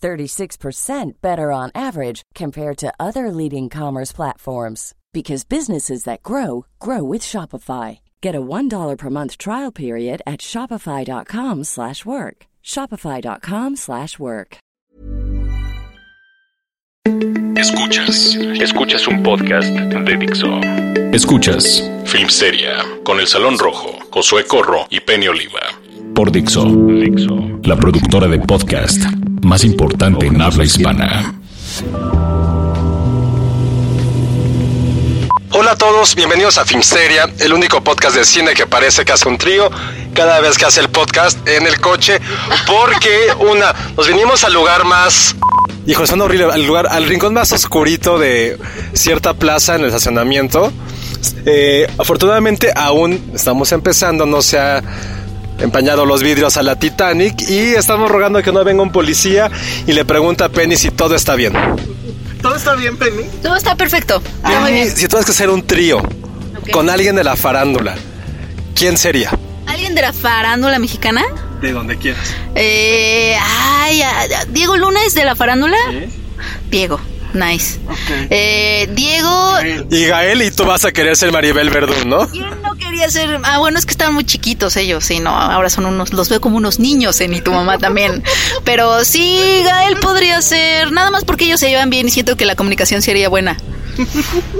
36% better on average compared to other leading commerce platforms because businesses that grow grow with Shopify. Get a $1 per month trial period at shopify.com/work. shopify.com/work. Escuchas, escuchas un podcast de Dixo. Escuchas Film Seria con El Salón Rojo, Josué Corro y Penny Oliva. Por Dixo, Dixo, la productora de podcast más importante en habla hispana. Hola a todos, bienvenidos a Filmsteria, el único podcast de cine que parece que hace un trío cada vez que hace el podcast en el coche, porque una, nos vinimos al lugar más... Hijo, suena horrible, al lugar, al rincón más oscurito de cierta plaza en el estacionamiento. Eh, afortunadamente aún estamos empezando, no se ha empañado los vidrios a la Titanic y estamos rogando que no venga un policía y le pregunta a Penny si todo está bien. ¿Todo está bien, Penny? Todo está perfecto. Muy Penny, bien. si tuvieras que hacer un trío con alguien de la farándula, ¿quién sería? ¿Alguien de la farándula mexicana? De donde quieras. Eh, ay, ah, Diego Luna es de la farándula. Diego, nice. Eh, Diego, Y Gael y tú vas a querer ser Maribel Verdún, ¿no? ¿quién no quería ser? Ah, bueno, es que estaban muy chiquitos ellos, sí, no, ahora son unos, los veo como unos niños, en y tu mamá también. Pero sí, Gael podría ser, nada más porque ellos se llevan bien y siento que la comunicación sería buena.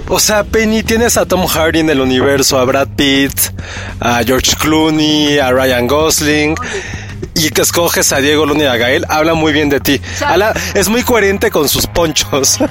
O sea, Penny, tienes a Tom Hardy en el universo, a Brad Pitt, a George Clooney, a Ryan Gosling. Y que escoges a Diego Luna y a Gael, habla muy bien de ti. Habla- es muy coherente con sus ponchos.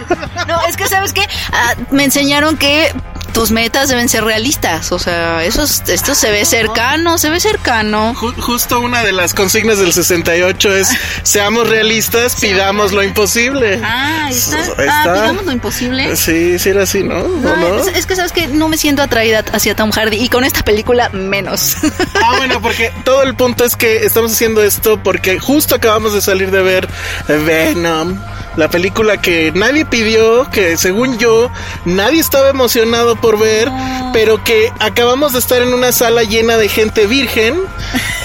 No, es que, ¿sabes qué? Ah, me enseñaron que tus metas deben ser realistas. O sea, eso es- esto se ve cercano, se ve cercano. Ju- justo una de las consignas del 68 es seamos realistas, pidamos lo imposible. Ah, ahí está. Ah, digamos lo imposible. Sí, sí era así, ¿no? ¿O No, no? Es, es que sabes que no me siento atraída hacia Tom Hardy y con esta película menos. Ah, bueno, porque todo el punto es que estamos haciendo esto porque justo acabamos de salir de ver Venom, la película que nadie pidió, que según yo nadie estaba emocionado por ver, pero que acabamos de estar en una sala llena de gente virgen,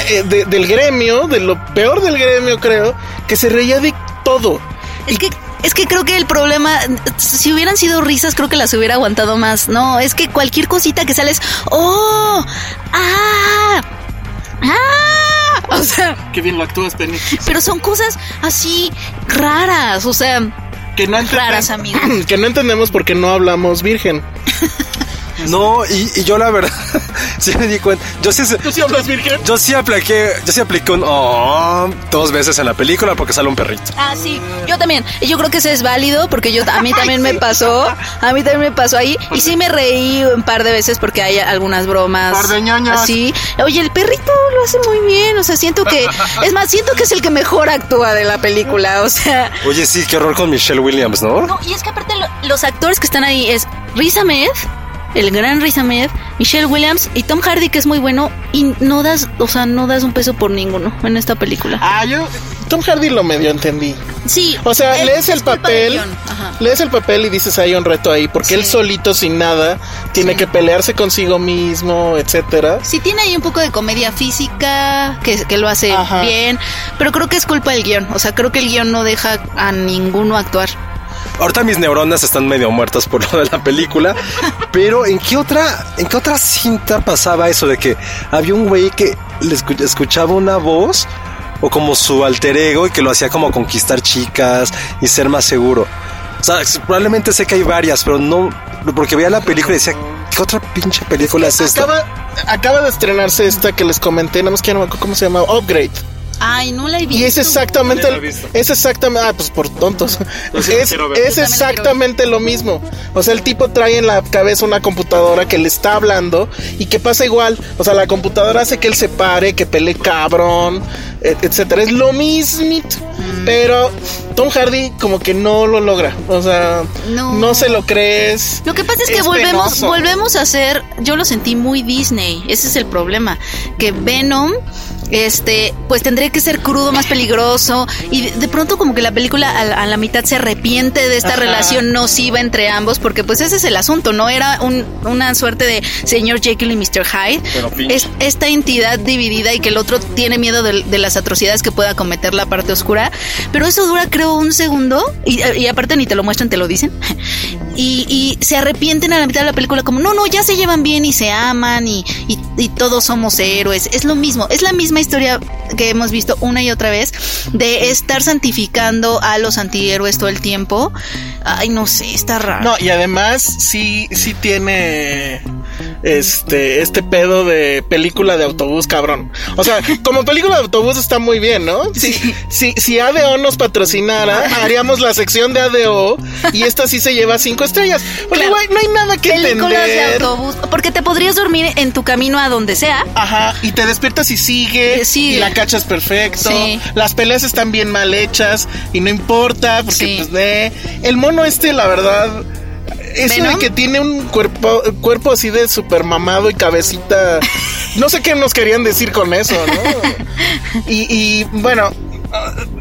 eh, de- del gremio, de lo peor del gremio creo, que se reía de todo. es que es que creo que el problema, si hubieran sido risas, creo que las hubiera aguantado más. No, es que cualquier cosita que sales, ¡oh! ¡Ah! ¡Ah! O sea, Qué bien lo actúas, Penny. pero son cosas así raras, o sea, Que no, Raras, amigos. que no entendemos por qué no hablamos virgen. No, y, y yo la verdad, sí me di cuenta. Yo sí, ¿Tú sí hablas virgen? yo sí apliqué, yo sí apliqué un oh dos veces en la película porque sale un perrito. Ah, sí, yo también. Y Yo creo que ese es válido porque yo a mí también me pasó, a mí también me pasó ahí y sí me reí un par de veces porque hay algunas bromas Par de ñoños. así. Oye, el perrito lo hace muy bien, o sea, siento que es más, siento que es el que mejor actúa de la película, o sea, Oye, sí, qué horror con Michelle Williams, ¿no? no, y es que aparte lo- los actores que están ahí es Riz Ahmed, el gran Riz Ahmed, Michelle Williams y Tom Hardy que es muy bueno y no das, o sea, no das un peso por ninguno en esta película. Ah, yo Tom Hardy lo medio entendí. Sí, O sea, es- lees el papel, lees el papel y dices hay un reto ahí, porque él solito sin nada tiene que pelearse consigo mismo, etcétera. Sí tiene ahí un poco de comedia física, que, que lo hace Ajá. bien, pero creo que es culpa del guion. O sea, creo que el guion no deja a ninguno actuar. Ahorita mis neuronas están medio muertas por lo de la película, pero ¿en qué otra, en qué otra cinta pasaba eso de que había un güey que le escu- escuchaba una voz o como su alter ego y que lo hacía como conquistar chicas y ser más seguro. O sea, probablemente sé que hay varias, pero no, porque veía la película y decía, ¿qué otra pinche película es, esta? Acaba, acaba de estrenarse esta que les comenté, nada más que no me acuerdo cómo se llama, Upgrade. Ay, no la he visto. Y es exactamente, es exactamente, ah, pues por tontos. Es, es exactamente lo mismo. O sea, el tipo trae en la cabeza una computadora que le está hablando y que pasa igual. O sea, la computadora hace que él se pare, que pelee cabrón, et- etcétera. Es lo mismito. Pero Tom Hardy como que no lo logra. O sea, No. no, se lo crees. Lo que pasa es que volvemos, penoso. volvemos a hacer, yo lo sentí muy Disney, ese es el problema, que Venom, este, pues tendría que ser crudo, más peligroso, y de, pronto como que la película a, la- a la mitad se arrepiente de esta Ajá. relación nociva entre ambos, porque pues ese es el asunto, no era un- una suerte de señor Jekyll y Mr. Hyde, es esta entidad dividida y que el otro tiene miedo de, de las atrocidades que pueda cometer la parte oscura, pero eso dura creo un segundo, y, y aparte ni te lo muestran, te lo dicen, y, y se arrepienten a la mitad de la película como, no, no, ya se llevan bien y se aman y, y, y todos somos héroes. Es lo mismo, es la misma historia que hemos visto una y otra vez de estar santificando a los antihéroes todo el tiempo. Ay, no sé, está raro. No, y además sí, sí tiene este, este pedo de película de autobús, cabrón. O sea, como película de autobús está muy bien, ¿no? Si, si, si ADO nos patrocinara, haríamos la sección de ADO y esta sí se lleva cinco estrellas. Porque, Claro. no hay nada que Películas de autobús, porque te podrías dormir en tu camino a donde sea. Ajá, y te despiertas y sigue, Eh, sigue. y la cachas perfecto. Sí. Las peleas están bien mal hechas y no importa, porque Sí. pues de el mono este, la verdad, eso de ¿Venom? que tiene un cuerpo, cuerpo así de super mamado y cabecita. No sé qué nos querían decir con eso, ¿no? y, y bueno,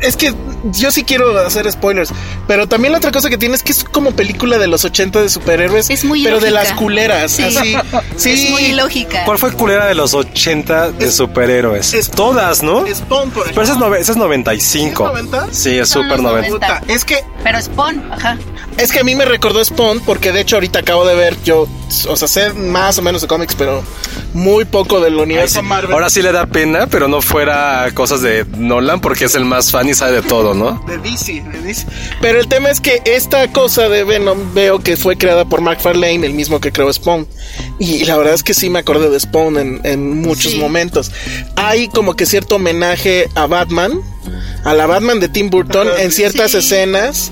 es que yo sí quiero hacer spoilers, pero también la otra cosa que tiene es que es como película de los 80 de superhéroes, Es muy pero de las culeras, Sí. así. Sí, Es muy lógica. ¿Cuál fue culera de los 80 de Es- superhéroes? es- Todas, ¿no? Spawn, por Pero ese es, ejemplo. nove- ese es 95. ¿Es 90? Sí, es súper los 90. 90. Puta, es que Pero Spawn, ajá. Es que a mí me recordó Spawn porque de hecho ahorita acabo de ver yo, o sea, sé más o menos de cómics, pero muy poco del Ay, universo sí. Marvel. Ahora sí le da pena, pero no fuera cosas de Nolan porque es el más fan y sabe de todo, ¿no? De DC, de DC. Pero el tema es que esta cosa de Venom veo que fue creada por McFarlane, el mismo que creó Spawn. Y la verdad es que sí me acordé de Spawn en, en muchos Sí. momentos. Hay como que cierto homenaje a Batman, a la Batman de Tim Burton en ciertas Sí. escenas.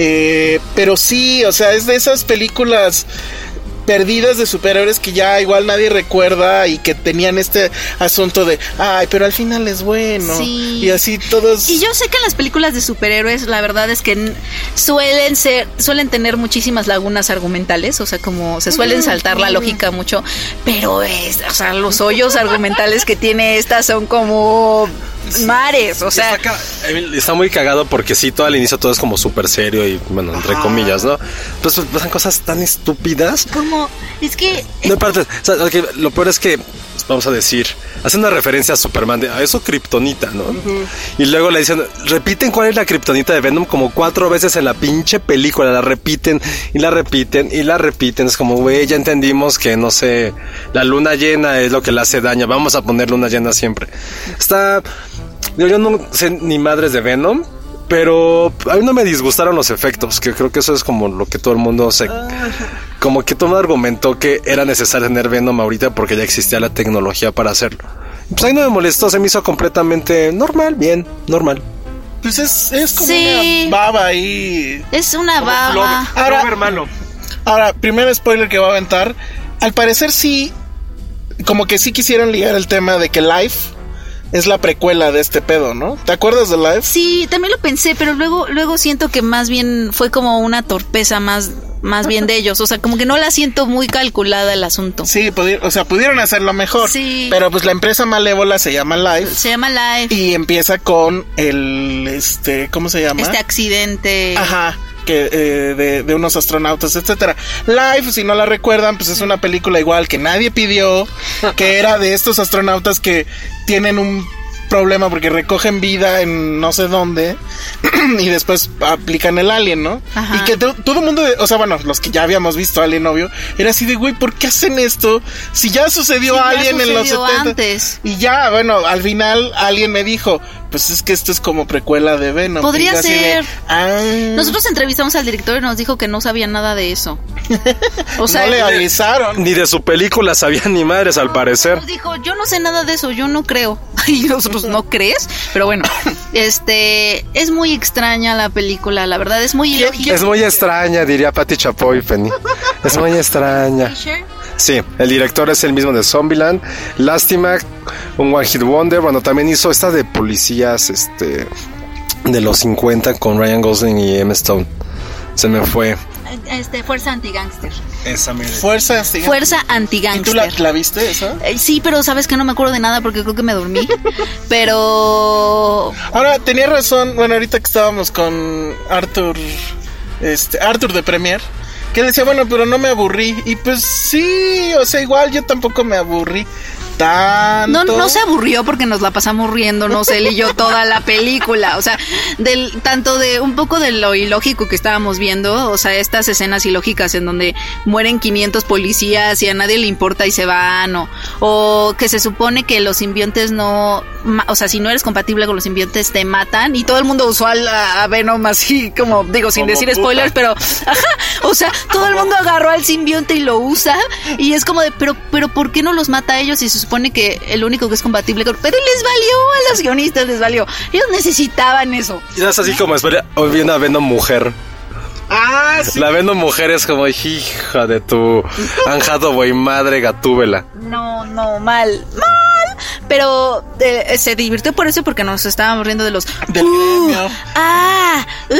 Eh, pero sí, o sea, es de esas películas perdidas de superhéroes que ya igual nadie recuerda y que tenían este asunto de, ay, pero al final es bueno. Sí. Y así todos... Y yo sé que en las películas de superhéroes, la verdad es que suelen ser, suelen tener muchísimas lagunas argumentales, o sea, como se suelen saltar la lógica mucho, pero es, o sea, los hoyos argumentales que tiene esta son como mares, o sea, está, muy cagado porque sí, todo al inicio todo es como súper serio y, bueno, entre comillas, ¿no? Pues pues, pasan cosas tan estúpidas. como, es que No, espérate, o sea, lo peor es que, vamos a decir, hace una referencia a Superman, de, a eso Kryptonita, ¿no? Y luego le dicen, repiten cuál es la Kryptonita de Venom como cuatro veces en la pinche película, la repiten y la repiten y la repiten. Es como, güey, ya entendimos que, no sé, la luna llena es lo que le hace daño, vamos a poner luna llena siempre. Está, yo, yo no sé ni madres de Venom. Pero a mí no me disgustaron los efectos, que creo que eso es como lo que todo el mundo se... Como que todo el mundo argumentó que era necesario tener Venom ahorita porque ya existía la tecnología para hacerlo. Pues ahí no me molestó, se me hizo completamente normal, bien, normal. Pues es, es como Sí. una baba ahí. es una baba. Ahora, hermano. ahora, primer spoiler que va a aventar. Al parecer sí, como que sí quisieron ligar el tema de que Life es la precuela de este pedo, ¿no? ¿Te acuerdas de Life? Sí, también lo pensé, pero luego, luego siento que más bien fue como una torpeza más, más bien de ellos. O sea, como que no la siento muy calculada el asunto. Sí, o sea, pudieron hacerlo mejor. Sí. Pero pues la empresa malévola se llama Life Se llama Life. y empieza con el, este, ¿cómo se llama? Este accidente. Ajá. Que, eh, de, de unos astronautas, etcétera. Life, si no la recuerdan, pues es una película igual que nadie pidió, que era de estos astronautas que tienen un problema porque recogen vida en no sé dónde y después aplican el alien, ¿no? Ajá. Y que to- todo el mundo, o sea, bueno, los que ya habíamos visto Alien, obvio, era así de, güey, ¿por qué hacen esto? Si ya sucedió ya Alien en los sucedió 70. antes. Y ya, bueno, al final alguien me dijo, pues es que esto es como precuela de Venom. Podría de, ser. ah, Nosotros entrevistamos al director y nos dijo que no sabía nada de eso. O sea, no le avisaron. Ni de su película sabía ni madres al parecer. Nos dijo, yo no sé nada de eso, yo no creo. Y nosotros, ¿no crees? Pero bueno, este, es muy extraña la película, la verdad, es muy ilógica. Es muy extraña, diría Patti Chapoy, Penny. Es muy extraña. Sí, el director es el mismo de Zombieland. Lástima, un One Hit Wonder. Bueno, también hizo esta de policías, este, de los 50 con Ryan Gosling y Emma Stone. Se me fue. Este, Fuerza Anti-Gangster. Esa Fuerza, sí. Fuerza ¿Y tú la, Anti-Gangster. la viste esa? Eh, Sí, pero sabes que no me acuerdo de nada porque creo que me dormí. Pero Ahora, tenía razón, bueno, ahorita que estábamos con Arthur, este, Arthur de Premier, que decía, bueno, pero no me aburrí. Y pues sí, o sea, igual yo tampoco me aburrí tanto. no, no se aburrió porque nos la pasamos riéndonos él y yo toda la película. O sea, del, tanto de un poco de lo ilógico que estábamos viendo, o sea, estas escenas ilógicas en donde mueren 500 policías y a nadie le importa y se van, o, o que se supone que los simbiontes no, o sea, si no eres compatible con los simbiontes te matan y todo el mundo usó al- a, a Venom así como, digo, sin Como decir puta. spoilers, pero, ajá, o sea, todo el mundo agarró al simbionte y lo usa y es como de, pero, pero ¿por qué no los mata a ellos si se supone que el único que es compatible con, pero les valió a los guionistas, les valió, ellos necesitaban eso. Y es así como espera, hoy viene a Venom mujer. Ah, sí. La Venom mujer es como hija de tu anjado güey madre gatúbela. No, no, mal, mal. Pero eh, se divirtió por eso porque nos estábamos riendo de los Del "Uh, gremio. Ah, uh,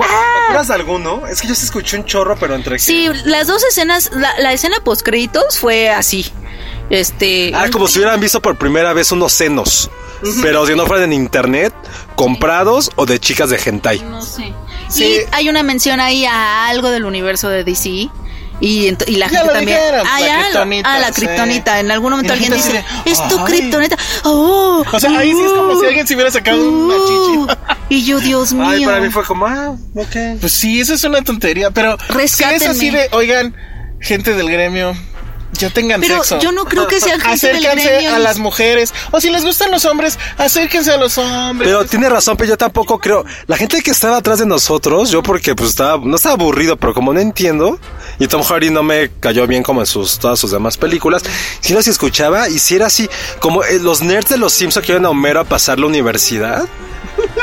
ah". acuerdas de alguno? Es que yo sí escuché un chorro, pero entre Sí, las dos escenas, la, la escena post créditos fue así. Este. Ah, como si hubieran visto por primera vez unos senos. Pero si no fueran en internet, comprados o de chicas de hentai. No sé. Sí. Y hay una mención ahí a algo del universo de DC. Y, la Ya gente lo también. dijeron, ah, la kriptonita, ah, la sí. kriptonita. En algún momento alguien gente dice: de, Es tu kriptonita. Oh, O sea, ahí sí es como si alguien se hubiera sacado una uh. chichi. Y yo, Dios mío. Ay, para mí fue como, ah, ok. Pues sí, eso es una tontería, pero si es así de, oigan, gente del gremio, ya tengan Pero sexo. yo no creo que sean Acérquense a las mujeres. O si les gustan los hombres, acérquense a los hombres. Pero tiene razón, pero yo tampoco creo. La gente que estaba atrás de nosotros, yo porque pues estaba, no estaba aburrido, pero como no entiendo, y Tom Hardy no me cayó bien como en sus, todas sus demás películas, si los escuchaba y si era así, como eh, los nerds de los Simpsons que iban a Homero a pasar la universidad,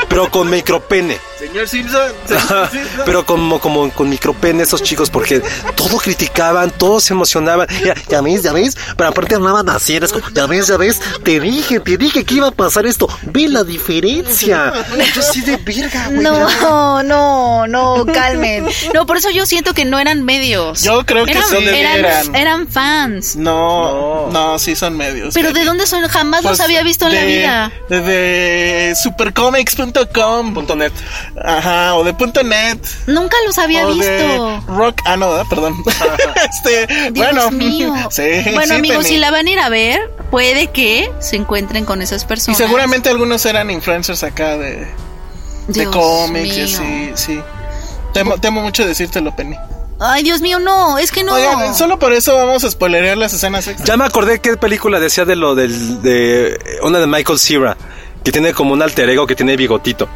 pero con micropene. Señor Simpson, señor Simpson. Pero como, como con micropene esos chicos, porque todo criticaban, todos se emocionaban. Ya, ya ves, ya ves, pero aparte hablaban así, eres como, ya ves, ya ves, te dije, te dije que iba a pasar esto, ve la diferencia. Yo sí de verga, güey. No, no, no, calmen. No, por eso yo siento que no eran medios. Yo creo que eran, son de eran, eran. eran fans. No, no, sí son medios. Pero. ¿de dónde son? Jamás Pues, los había visto en la vida. De, de supercomics.com. Punto net. Ajá, o de punto .net. Nunca los había o visto. de rock. Ah, no, perdón. este, Dios bueno. mío. Sí, bueno, sí, amigos, si la van a ir a ver, puede que se encuentren con esas Y personas. seguramente algunos eran influencers acá de, de cómics y mío. así, sí. Temo, temo mucho decírtelo, Penny. Ay, Dios mío, no, es que no. Oigan, solo por eso vamos a spoilerear las escenas extras. Ya me acordé qué película decía de lo del, de una de Michael Cera, que tiene como un alter ego que tiene bigotito.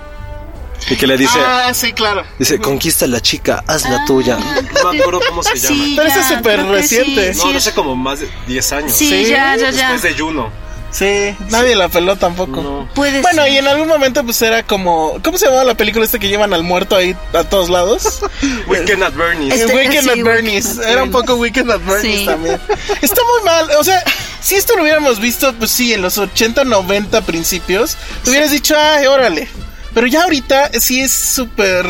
Y que le dice, ah, sí, claro. dice, conquista a la chica, haz la tuya. No me acuerdo cómo se llama. Sí, Pero ese ya, es súper reciente. sí, No, sí, no sé, como más de 10 años. Sí, Sí, ya, ya, ya. Después de Juno. Sí, nadie la peló tampoco. No. Puede Bueno, ser. y en algún momento pues era como... ¿Cómo se llamaba la película esta que llevan al muerto ahí a todos lados? Weekend at Bernie's. Este- Weekend sí, at Bernie's. Weekend at Era un poco Weekend at Bernie's Sí. también. Está muy mal. O sea, si esto lo hubiéramos visto, pues sí, en los 80, 90 principios, te hubieras dicho, ay, órale. Pero ya ahorita sí es súper...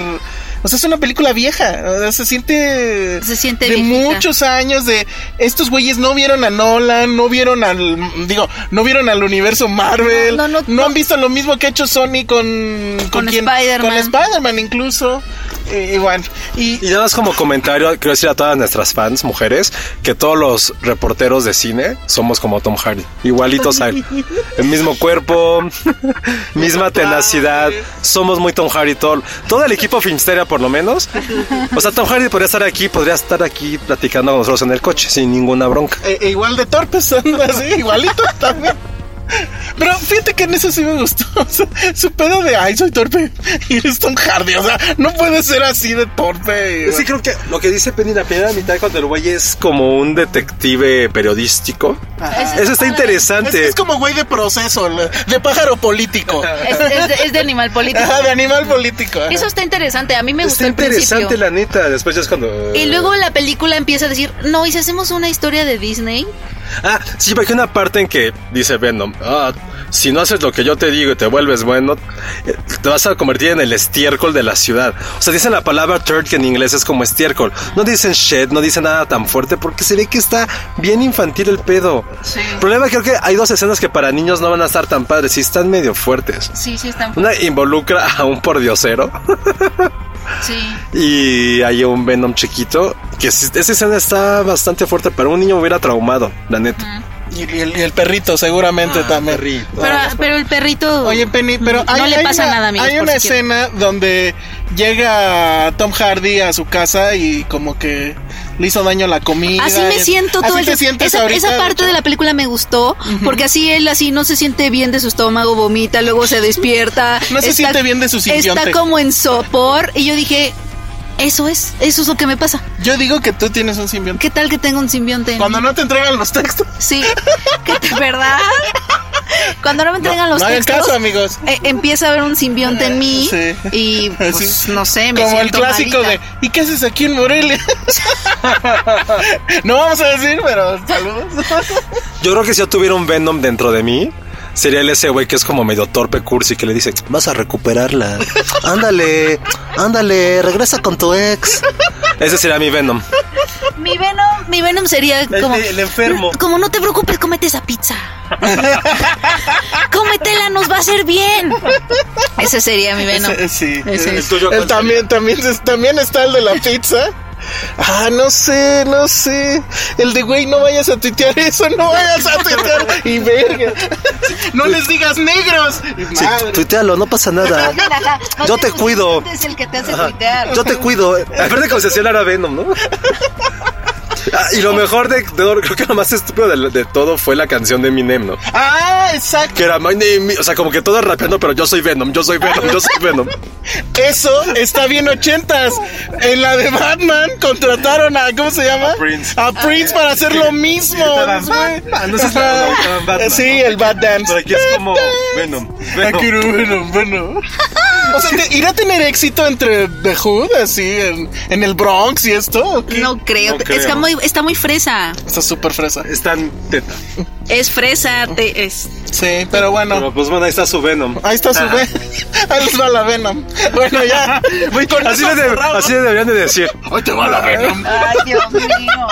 O sea, es una película vieja. O sea, se siente... Se siente De viejita. muchos años de... Estos güeyes no vieron a Nolan, no vieron al... Digo, no vieron al universo Marvel. No, no, No, no. han visto lo mismo que ha hecho Sony con... Con quién? Spider-Man. Con Spider-Man incluso. Y bueno, y... Y nada más como comentario, quiero decir a todas nuestras fans, mujeres, que todos los reporteros de cine somos como Tom Hardy. Igualitos a él. El mismo cuerpo, misma tenacidad. Somos muy Tom Hardy. Todo, todo el equipo Filmsteria, por lo menos. O sea, Tom Hardy podría estar aquí, podría estar aquí platicando con nosotros en el coche, sin ninguna bronca. e- e igual de torpes son así, igualitos también. Pero fíjate que en eso sí me gustó. O sea, su pedo de ay, soy torpe. Y eres Tom Hardy. O sea, no puede ser así de torpe. Sí, creo que lo que dice Penny la primera mitad cuando el güey es como un detective periodístico. Eso está Es, interesante. es como güey de proceso, de pájaro político. Es, es de, es de animal político. Ajá, de animal político. ajá. Eso está interesante. A mí me gustó Está interesante principio. la neta. Después ya es cuando. Y luego la película empieza a decir, no, ¿y si hacemos una historia de Disney? Ah, sí, porque hay una parte en que dice Venom, ah, si no haces lo que yo te digo y te vuelves bueno, eh, te vas a convertir en el estiércol de la ciudad. O sea, dicen la palabra turd que en inglés es como estiércol. No dicen shed, no dicen nada tan fuerte porque se ve que está bien infantil el pedo. Sí. El problema creo que hay dos escenas que para niños no van a estar tan padres y están medio fuertes. Sí, sí, están. Una involucra a un pordiosero Sí. y hay un Venom chiquito que sí- esa escena está bastante fuerte, pero un niño me hubiera traumado, la neta. Y el, y el perrito seguramente también. Pero, pero el perrito. Oye, Penny, pero hay, no le hay pasa una, nada, amigos. Hay una si escena donde llega Tom Hardy a su casa y como que le hizo daño a la comida. Así me siento así todo el Esa, esa parte de la película me gustó, porque así él así no se siente bien de su estómago, vomita, luego se despierta. No se siente bien de su simbionte. Está como en sopor. Y yo dije, eso es, eso es lo que me pasa. Yo digo que tú tienes un simbionte. ¿Qué tal que tengo un simbionte? en Cuando mí? no te entregan los textos. Sí, ¿Qué te- ¿verdad? Cuando no me entregan los no textos, caso, amigos. eh, empieza a haber un simbionte en mí Sí. y pues Sí. no sé, me Como el clásico malita. de ¿y qué haces aquí en Morelia? no vamos a decir, pero saludos. Yo creo que si yo tuviera un Venom dentro de mí, sería el ese güey que es como medio torpe cursi que le dice, vas a recuperarla. Ándale, ándale, regresa con tu ex. Ese sería mi Venom. Mi Venom, mi Venom sería como el enfermo. Como no te preocupes, cómete esa pizza. Cómetela, nos va a hacer bien. Ese sería mi Venom. Ese- sí. Ese El es. tuyo, el ¿cuál también, también, también está el de la pizza. Ah, no sé, no sé. El de güey, no vayas a tuitear eso, no vayas a tuitear. Y verga. No les digas negros. Sí, tuitealo, no pasa nada. No Yo te cuido. Es el que te hace tuitear. Yo te cuido. Aparte hacía era Venom, ¿no? Ah, y lo mejor de, de- creo que lo más estúpido de, de todo fue la canción de Eminem, ¿no? Ah, exacto. Que era My name, o sea, como que todo rapeando, pero yo soy Venom, yo soy Venom, yo soy Venom. Eso está bien ochentas. En la de Batman contrataron a, ¿cómo se llama? Prince. A Prince para hacer lo mismo. Batman, no sé si Ajá. estaban Batman, Sí, el Bad Dance. Pero aquí es como Venom. Bueno, bueno. O sea, ¿te- ¿irá a tener éxito entre The Hood, así, en, en el Bronx y esto? No creo. No creo. Está muy, está muy fresa. Está súper fresa. Están teta. Es fresa, te- es. Sí, pero bueno. Pero pues bueno, ahí está su Venom. Ahí está su Ah. Venom. Ahí les va la Venom. Bueno, ya. Voy con Así eso le, de- cerrado. así le deberían de decir. Ahí te va la Venom. Ay, Dios mío.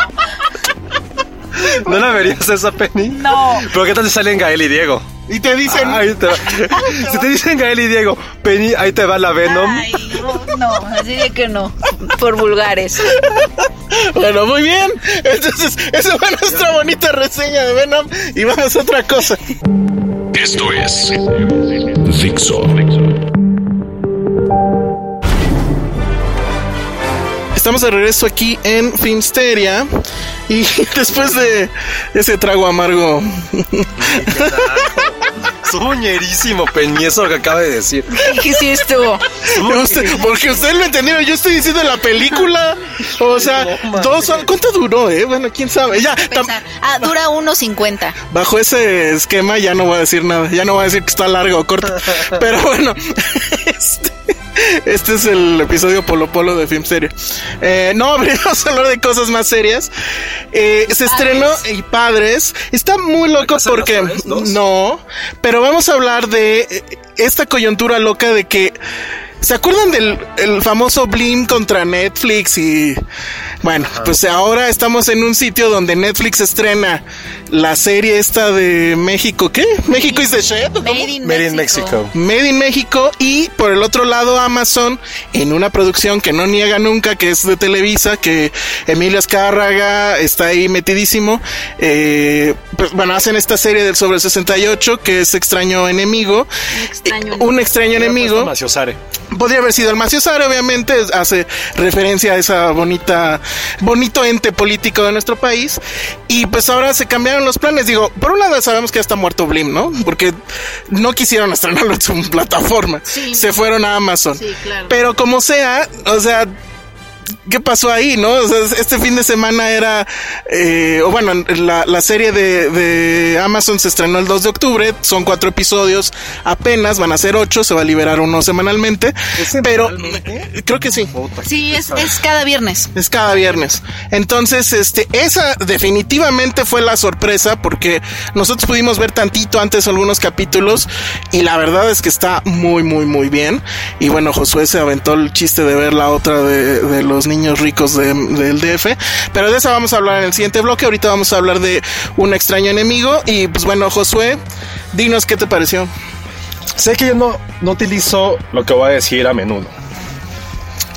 ¿No la verías esa Penny? No. Pero ¿qué tal si salen Gael y Diego? Y te dicen, Ahí te va. Si te dicen Gael y Diego, Penny, ahí te va la Venom. Ay, no, no, así de que no. Por vulgares. bueno, muy bien. Entonces, esa fue nuestra bonita reseña de Venom. Y vamos a otra cosa. Esto es Dixo. Estamos de regreso aquí en Filmsteria. Y después de ese trago amargo, Soñerísimo, Penny, eso lo que acaba de decir. ¿Qué es esto? Usted- porque ustedes lo entendieron, yo estoy diciendo la película. O sea, No, dos son. ¿Cuánto duró, eh? Bueno, quién sabe. Ya. Ah, dura 1.50. bajo ese esquema ya no voy a decir nada. Ya no voy a decir que está largo o corto. Pero bueno, este, este es el episodio Polo Polo de Film Serie. Eh, no, venimos a hablar de cosas más serias. Eh, se estrenó y padres. Está muy loco ¿Casa de las porque no, pero vamos a hablar de eh, esta coyuntura loca de que ¿Se acuerdan del el famoso Blim contra Netflix? Y bueno, pues ahora estamos en un sitio donde Netflix estrena la serie esta de México. ¿Qué? ¿México is the shit? Made in, Made in Mexico. Made in México y por el otro lado Amazon en una producción que no niega nunca que es de Televisa que Emilio Azcárraga está ahí metidísimo eh, pues, bueno hacen esta serie del sobre el 68 que es extraño enemigo extraño Eh, un extraño enemigo Maciosare. Podría haber sido el Maciosare, obviamente, hace referencia a esa bonita, bonito ente político de nuestro país. Y pues ahora se cambiaron los planes. Digo, por un lado sabemos que ya está muerto Blim, ¿no? Porque no quisieron estrenarlo en su plataforma. se fueron a Amazon. Pero como sea, o sea, ¿qué pasó ahí, no? O sea, este fin de semana era, eh, o bueno, la, la serie de, de, Amazon se estrenó el 2 de octubre, son cuatro episodios apenas, van a ser ocho, se va a liberar uno semanalmente, pero creo que sí. Sí, es, es cada viernes. Es cada viernes. Entonces, este, esa definitivamente fue la sorpresa, porque nosotros pudimos ver tantito antes algunos capítulos, y la verdad es que está muy, muy, muy bien. Y bueno, Josué se aventó el chiste de ver la otra de, de los los niños ricos del DF. Pero de eso vamos a hablar en el siguiente bloque. Ahorita vamos a hablar de un extraño enemigo. Y pues bueno, Josué, dinos qué te pareció. Sé que yo no, no utilizo lo que voy a decir a menudo.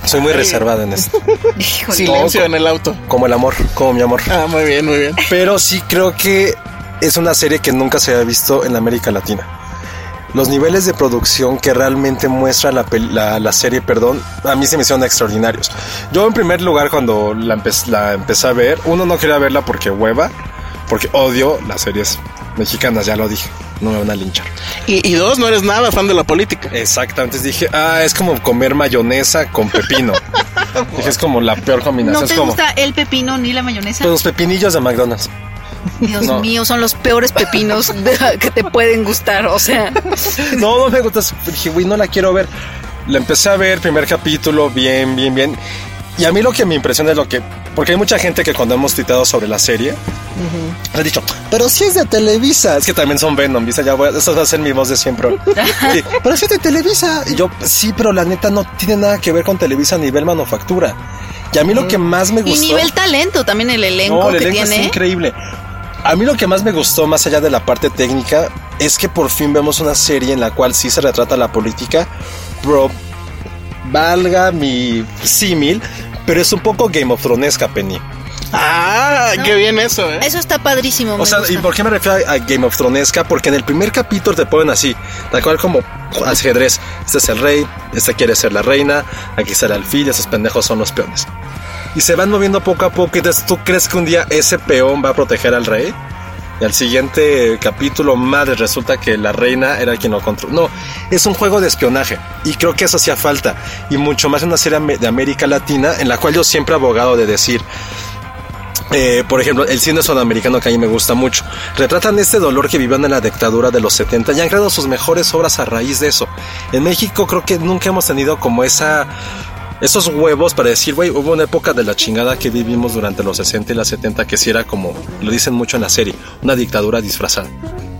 Soy muy reservado en esto. Silencio en el auto. Como el amor, como mi amor. Ah, muy bien, muy bien. Pero sí creo que es una serie que nunca se había visto en América Latina los niveles de producción que realmente muestra la, la, serie, perdón, a mí se me hicieron extraordinarios. Yo en primer lugar cuando la, la empecé a ver, uno no quería verla porque hueva, porque odio las series mexicanas, ya lo dije, no me van a linchar. Y, dos, no eres nada fan de la política. Exactamente, dije, ah, es como comer mayonesa con pepino. dije, es como la peor combinación. ¿No te como... gusta el pepino ni la mayonesa? Pues los pepinillos de McDonald's. Dios mío, son los peores pepinos que te pueden gustar, o sea. No, no me gusta. Dije, güey, no la quiero ver. La empecé a ver, primer capítulo, bien, bien, bien. Y a mí lo que me impresiona es lo que. Porque hay mucha gente que cuando hemos titado sobre la serie, ha dicho, pero si es de Televisa. Es que también son Venom, Visa, ya voy, eso va a ser mi voz de siempre. pero si es de Televisa. Y yo, sí, pero la neta no tiene nada que ver con Televisa a nivel manufactura. Y a mí lo que más me gustó. Y nivel talento también el elenco no, el elenco Es increíble. A mí lo que más me gustó, más allá de la parte técnica, es que por fin vemos una serie en la cual sí se retrata la política, pero valga mi símil, pero es un poco Game of Thronesca, Penny. Ah, qué bien eso, ¿eh? Eso está padrísimo. O sea, ¿y por qué me refiero a Game of Thronesca? Porque en el primer capítulo te ponen así, tal cual como ajedrez. Este es el rey, este quiere ser la reina, aquí está el alfil, esos pendejos son los peones y se van moviendo poco a poco. Y entonces tú crees que un día ese peón va a proteger al rey. Y al siguiente capítulo, madre, resulta que la reina era quien lo controló. No, es un juego de espionaje. Y creo que eso hacía falta. Y mucho más en una serie de América Latina, en la cual yo siempre he abogado de decir. Eh, por ejemplo, el cine sudamericano que a mí me gusta mucho. Retratan este dolor que vivían en la dictadura de los 70 y han creado sus mejores obras a raíz de eso. En México creo que nunca hemos tenido como esa esos huevos para decir, güey, hubo una época de la chingada que vivimos durante los 60 y las 70 que sí era como, lo dicen mucho en la serie, una dictadura disfrazada.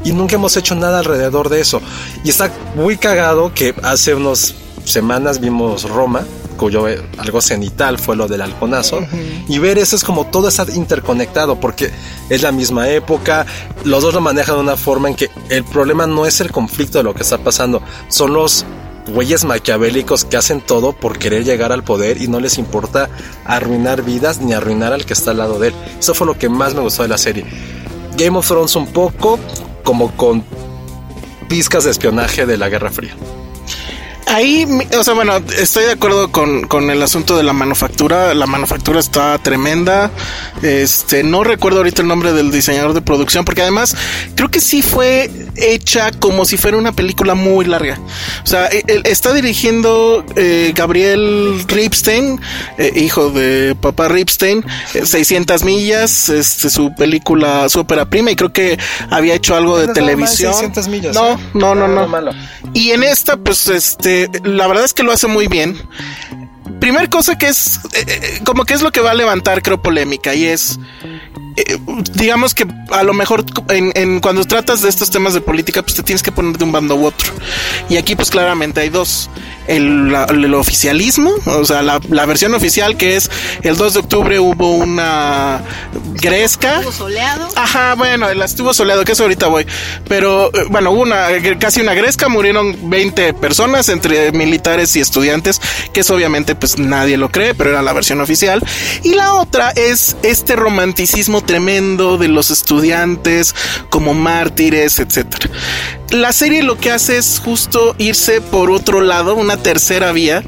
Y nunca hemos hecho nada alrededor de eso. Y está muy cagado que hace unas semanas vimos Roma, cuyo eh, algo cenital fue lo del halconazo, y ver eso es como todo está interconectado, porque es la misma época, los dos lo manejan de una forma en que el problema no es el conflicto de lo que está pasando, son los güeyes maquiavélicos que hacen todo por querer llegar al poder y no les importa arruinar vidas ni arruinar al que está al lado de él. Eso fue lo que más me gustó de la serie. Game of Thrones un poco como con pizcas de espionaje de la Guerra Fría. Ahí, o sea, bueno, estoy de acuerdo con, con, el asunto de la manufactura. La manufactura está tremenda. Este, no recuerdo ahorita el nombre del diseñador de producción, porque además creo que sí fue hecha como si fuera una película muy larga. O sea, e, está dirigiendo eh, Gabriel Ripstein, eh, hijo de papá Ripstein, 600 eh, millas, este, su película, su ópera prima, y creo que había hecho algo de televisión. no, no, no, no, no. Y en esta, pues, este la verdad es que lo hace muy bien. Primer cosa que es, eh, eh, como que es lo que va a levantar, creo, polémica, y es, eh, digamos que a lo mejor en, cuando tratas de estos temas de política, pues te tienes que poner de un bando u otro. Y aquí, pues claramente hay dos el, oficialismo, o sea, la, versión oficial que es el 2 de octubre hubo una gresca. Estuvo soleado. Ajá, bueno, el estuvo soleado, que eso ahorita voy. Pero eh, bueno, hubo una, casi una gresca, murieron 20 personas entre militares y estudiantes, que eso obviamente pues nadie lo cree, pero era la versión oficial. Y la otra es este romanticismo tremendo de los estudiantes como mártires, etcétera. La serie lo que hace es justo irse por otro lado, una tercera vía,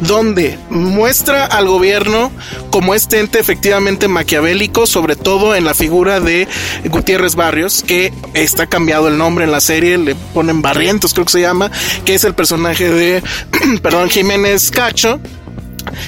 donde muestra al gobierno como este ente efectivamente maquiavélico, sobre todo en la figura de Gutiérrez Barrios, que está cambiado el nombre en la serie, le ponen Barrientos, creo que se llama, que es el personaje de, perdón, Jiménez Cacho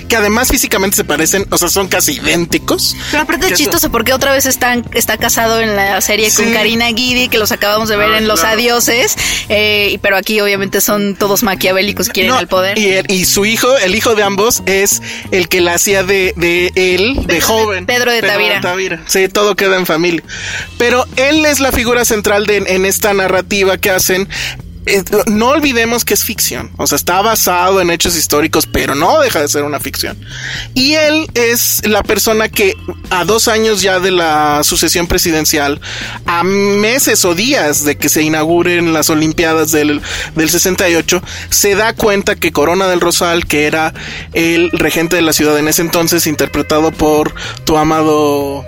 que además físicamente se parecen, o sea, son casi idénticos. Pero aparte es chistoso porque otra vez están, está casado en la serie con Karina Guidi, que los acabamos de ver ah, en Los Adioses, eh, pero aquí obviamente son todos maquiavélicos, quieren el poder. Y, y, su hijo, el hijo de ambos, es el que la hacía de, de él, de joven. Pedro de Tavira. Tavira. Sí, todo queda en familia. Pero él es la figura central de, en esta narrativa que hacen no olvidemos que es ficción, o sea, está basado en hechos históricos, pero no deja de ser una ficción. Y él es la persona que a dos años ya de la sucesión presidencial, a meses o días de que se inauguren las Olimpiadas del, del 68, se da cuenta que Corona del Rosal, que era el regente de la ciudad en ese entonces, interpretado por tu amado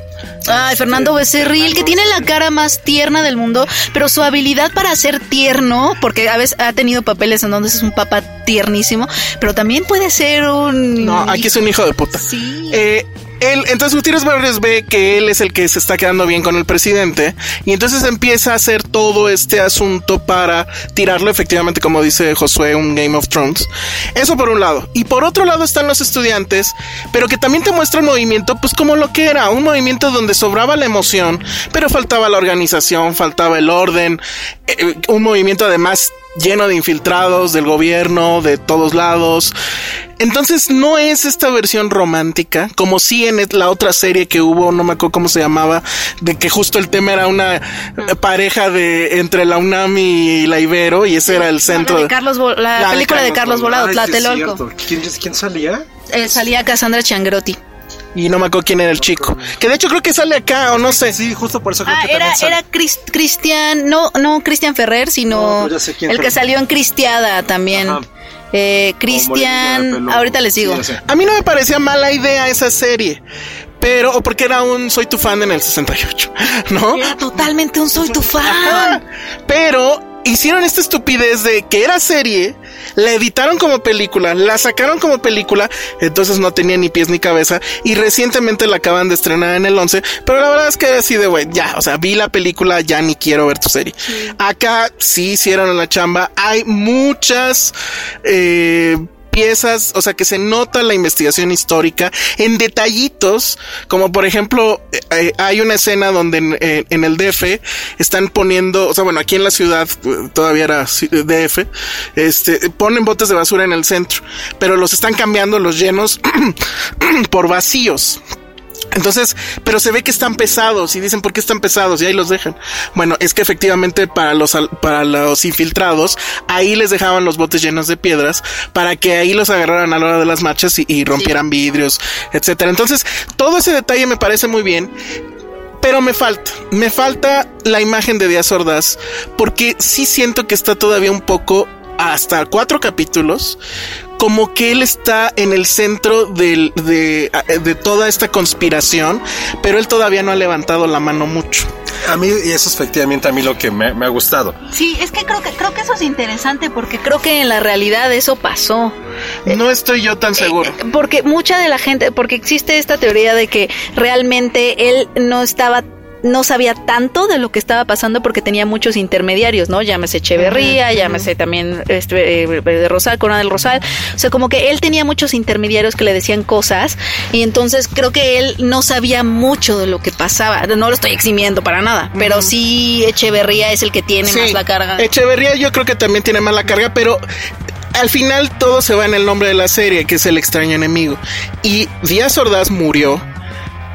Ay, Fernando Becerril, que tiene la cara más tierna del mundo, pero su habilidad para ser tierno, porque a veces ha tenido papeles en donde es un papá tiernísimo, pero también puede ser un... No, aquí es un hijo de puta. Sí. Eh, él, entonces Gutiérrez Barrios ve que él es el que se está quedando bien con el presidente y entonces empieza a hacer todo este asunto para tirarlo efectivamente, como dice Josué, un Game of Thrones. Eso por un lado. Y por otro lado están los estudiantes, pero que también te muestra el movimiento, pues como lo que era, un movimiento donde sobraba la emoción, pero faltaba la organización, faltaba el orden, eh, un movimiento además lleno de infiltrados del gobierno, de todos lados. Entonces no es esta versión romántica, como si en la otra serie que hubo, no me acuerdo cómo se llamaba, de que justo el tema era una pareja de entre la UNAM y la Ibero, y ese era el centro. La, de Carlos la, película de Carlos Volado, Tlatelolco. ¿Quién, ¿Quién, salía? Eh, salía Cassandra Changrotti y no me acuerdo quién era el chico. Que de hecho creo que sale acá o no sé. Sí, justo por eso creo ah, que era, era Cristian, no, no Cristian Ferrer, sino el que salió en Cristiada también. Eh, Cristian, ahorita les digo. A mí no me parecía mala idea esa serie. Pero, o porque era un soy tu fan en el 68, ¿no? Era totalmente un soy tu fan. pero hicieron esta estupidez de que era serie, la editaron como película, la sacaron como película, entonces no tenía ni pies ni cabeza y recientemente la acaban de estrenar en el 11, pero la verdad es que así de güey, ya, o sea, vi la película, ya ni quiero ver tu serie. Acá sí hicieron la chamba, hay muchas eh, piezas, o sea, que se nota la investigación histórica en detallitos, como por ejemplo, eh, eh, hay una escena donde en, eh, en, el DF están poniendo, o sea, bueno, aquí en la ciudad todavía era DF, este, ponen botes de basura en el centro, pero los están cambiando los llenos por vacíos. Entonces, pero se ve que están pesados y dicen por qué están pesados y ahí los dejan. Bueno, es que efectivamente para los para los infiltrados ahí les dejaban los botes llenos de piedras para que ahí los agarraran a la hora de las marchas y, rompieran vidrios, etcétera. Entonces, todo ese detalle me parece muy bien. Pero me falta, me falta la imagen de Díaz Ordaz, porque sí siento que está todavía un poco hasta cuatro capítulos como que él está en el centro de, de, toda esta conspiración, pero él todavía no ha levantado la mano mucho. A mí, y eso es efectivamente a mí lo que me, ha gustado. Sí, es que creo que creo que eso es interesante porque creo que en la realidad eso pasó. No estoy yo tan seguro. Eh, porque mucha de la gente, porque existe esta teoría de que realmente él no estaba no sabía tanto de lo que estaba pasando porque tenía muchos intermediarios, ¿no? Llámese Echeverría, llámese también este, eh, de Rosal, Corona del Rosal. O sea, como que él tenía muchos intermediarios que le decían cosas y entonces creo que él no sabía mucho de lo que pasaba. No lo estoy eximiendo para nada, pero sí Echeverría es el que tiene más la carga. Echeverría yo creo que también tiene más la carga, pero al final todo se va en el nombre de la serie, que es el extraño enemigo. Y Díaz Ordaz murió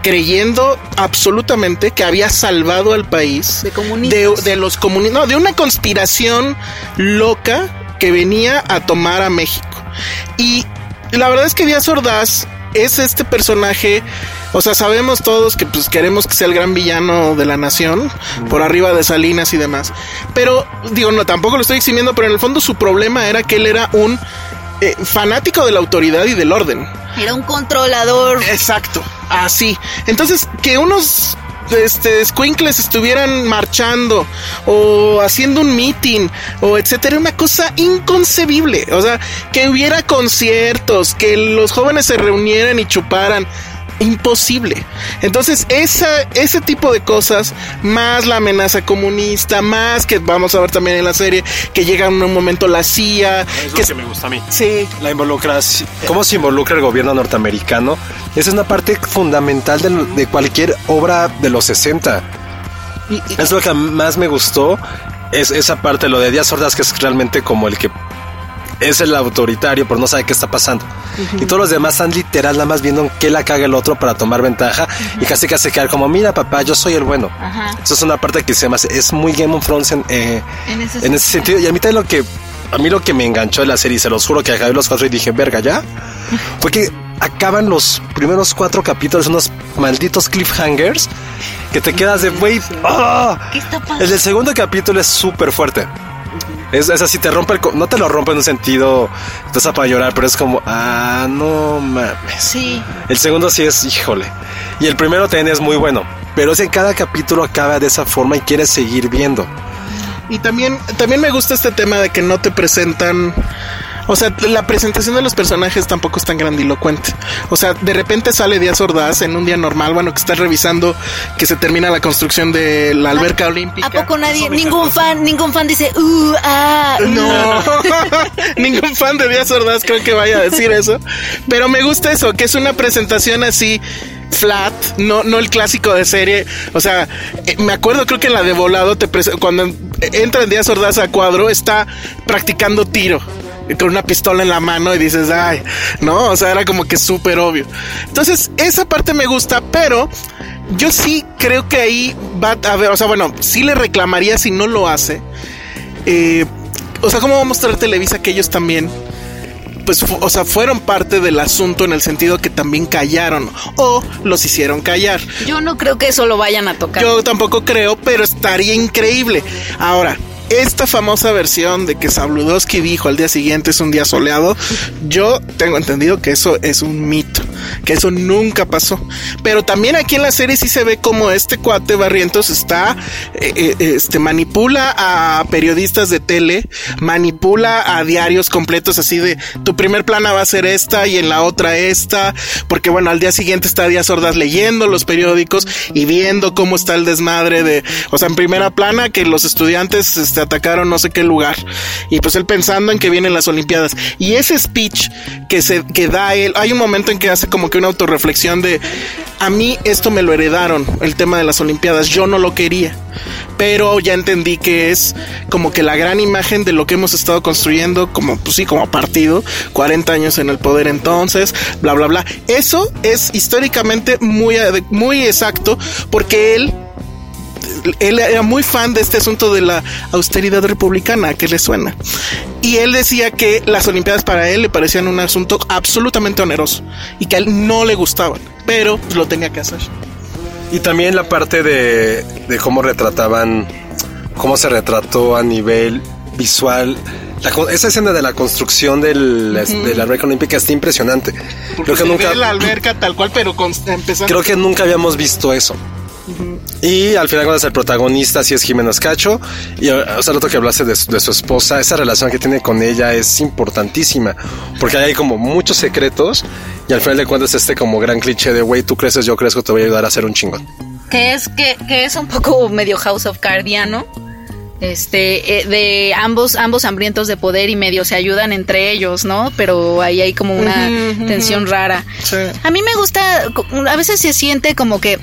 creyendo absolutamente que había salvado al país de, de, los comunistas, no, de una conspiración loca que venía a tomar a México. Y la verdad es que Díaz Ordaz es este personaje, o sea, sabemos todos que pues queremos que sea el gran villano de la nación, por arriba de Salinas y demás. Pero digo, no, tampoco lo estoy eximiendo, pero en el fondo su problema era que él era un eh, fanático de la autoridad y del orden. Era un controlador. Exacto, así. Entonces, que unos este squinkles estuvieran marchando o haciendo un meeting o etcétera, una cosa inconcebible. O sea, que hubiera conciertos, que los jóvenes se reunieran y chuparan imposible. Entonces, esa, ese tipo de cosas, más la amenaza comunista, más que vamos a ver también en la serie, que llega en un momento la CIA, Es que lo que me gusta a mí. sí, La involucración, cómo se involucra el gobierno norteamericano. Esa es una parte fundamental del- de, cualquier obra de los 60. y- y- Es lo que más me gustó. Es esa parte, lo de Díaz Ordaz, que es realmente como el que es el autoritario, pero no sabe qué está pasando. Y todos los demás están literal nada más viendo en qué la caga el otro para tomar ventaja y casi casi quedar como, mira papá, yo soy el bueno. Ajá. Eso es una parte que se me hace, es muy Game of Thrones en, eh, En ese en ese sentido. Y a mí también lo que, a mí lo que me enganchó de la serie, se los juro que acabé los cuatro y dije, verga, ya. Fue que acaban los primeros cuatro capítulos, unos malditos cliffhangers, que te quedas de, güey, ¡ah! ¿Qué está pasando? El del segundo capítulo es súper fuerte. Es, es así, te rompe el... co- No te lo rompe en un sentido, a para llorar, pero es como, ah, no mames. Sí. El segundo sí es, híjole. Y el primero también es muy bueno. Pero es en cada capítulo acaba de esa forma y quieres seguir viendo. Y también, también me gusta este tema de que no te presentan. O sea, la presentación de los personajes tampoco es tan grandilocuente. O sea, de repente sale Díaz Ordaz en un día normal, bueno, que estás revisando que se termina la construcción de la alberca olímpica. ¿A poco nadie, ningún fan, ningún fan dice, uh, ah, uh"? No, ningún fan de Díaz Ordaz creo que vaya a decir eso. Pero me gusta eso, que es una presentación así flat, no, no el clásico de serie. O sea, eh, me acuerdo, creo que en la de volado, te cuando entra en Díaz Ordaz a cuadro, está practicando tiro. Con una pistola en la mano y dices, ay, no, o sea, era como que súper obvio. Entonces, esa parte me gusta, pero yo sí creo que ahí va a ver, o sea, bueno, sí le reclamaría si no lo hace. Eh, o sea, ¿cómo va a mostrar Televisa que ellos también, pues, o sea, fueron parte del asunto en el sentido que también callaron o los hicieron callar? Yo no creo que eso lo vayan a tocar. Yo tampoco creo, pero estaría increíble. Ahora, esta famosa versión de que Sabludowski dijo al día siguiente es un día soleado, yo tengo entendido que eso es un mito, que eso nunca pasó. Pero también aquí en la serie sí se ve como este cuate Barrientos está, eh, eh, este, manipula a periodistas de tele, manipula a diarios completos así de tu primer plana va a ser esta y en la otra esta, porque bueno, al día siguiente está Díaz Ordaz leyendo los periódicos y viendo cómo está el desmadre de, o sea, en primera plana que los estudiantes este, atacaron no sé qué lugar y pues él pensando en que vienen las Olimpiadas y ese speech que se que da él, hay un momento en que hace como que una autorreflexión de a mí esto me lo heredaron, el tema de las Olimpiadas, yo no lo quería. Pero ya entendí que es como que la gran imagen de lo que hemos estado construyendo como pues sí como partido 40 años en el poder entonces bla bla bla. Eso es históricamente muy muy exacto porque él él era muy fan de este asunto de la austeridad republicana, que le suena. Y él decía que las Olimpiadas para él le parecían un asunto absolutamente oneroso y que a él no le gustaban, pero pues, lo tenía que hacer. Y también la parte de, de cómo retrataban, cómo se retrató a nivel visual. La esa escena de la construcción del, de la alberca olímpica está impresionante. Porque Creo que se nunca, ve la alberca tal cual, pero con, empezando. creo que nunca habíamos visto eso. Y al final cuando es el protagonista, sí es Jiménez Cacho. Y o sea, lo otro que hablaste de, su- de su esposa, esa relación que tiene con ella es importantísima. Porque ahí hay como muchos secretos. Y al final de cuentas este como gran cliché de, güey, tú creces, yo crezco, te voy a ayudar a ser un chingón. que es que, que es un poco medio House of Cardiano. Este, eh, de ambos, ambos hambrientos de poder y medio se ayudan entre ellos, ¿no? Pero ahí hay como una tensión rara. Sí. A mí me gusta, a veces se siente como que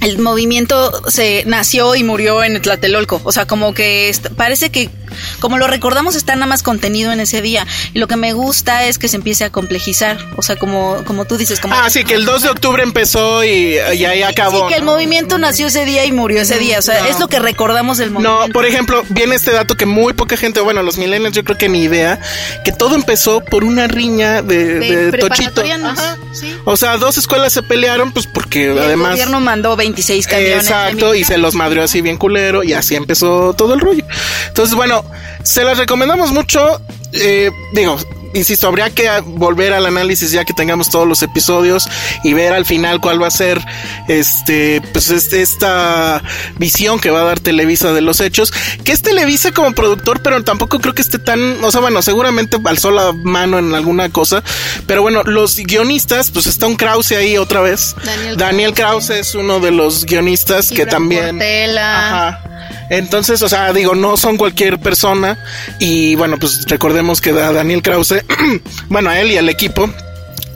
el movimiento se nació y murió en Tlatelolco. O sea, como que parece que, como lo recordamos, está nada más contenido en ese día. Y lo que me gusta es que se empiece a complejizar. O sea, como, como tú dices, como. Ah, sí, que el 2 de octubre empezó y, y ahí acabó. Sí, que el movimiento nació ese día y murió ese día. O sea, No. es lo que recordamos del movimiento. No, por ejemplo, viene este dato que muy poca gente, bueno, los millennials yo creo que ni idea, que todo empezó por una riña de, De de Tochito. Ajá. sí. O sea, dos escuelas se pelearon, pues porque el además... gobierno mandó 26 camiones. Exacto, y se los madrió así bien culero y así empezó todo el rollo. Entonces, bueno, se las recomendamos mucho. eh, digo, insisto, habría que volver al análisis ya que tengamos todos los episodios y ver al final cuál va a ser este, pues este, esta visión que va a dar Televisa de los hechos, que es Televisa como productor, pero tampoco creo que esté tan, o sea, bueno, seguramente alzó la mano en alguna cosa, pero bueno, los guionistas, pues está un Krause ahí otra vez. Daniel Daniel Krause es uno de los guionistas que también... Portela. Ajá. Entonces, o sea, digo, no son cualquier persona. Y bueno, pues recordemos que a Daniel Krause, bueno, a él y al equipo.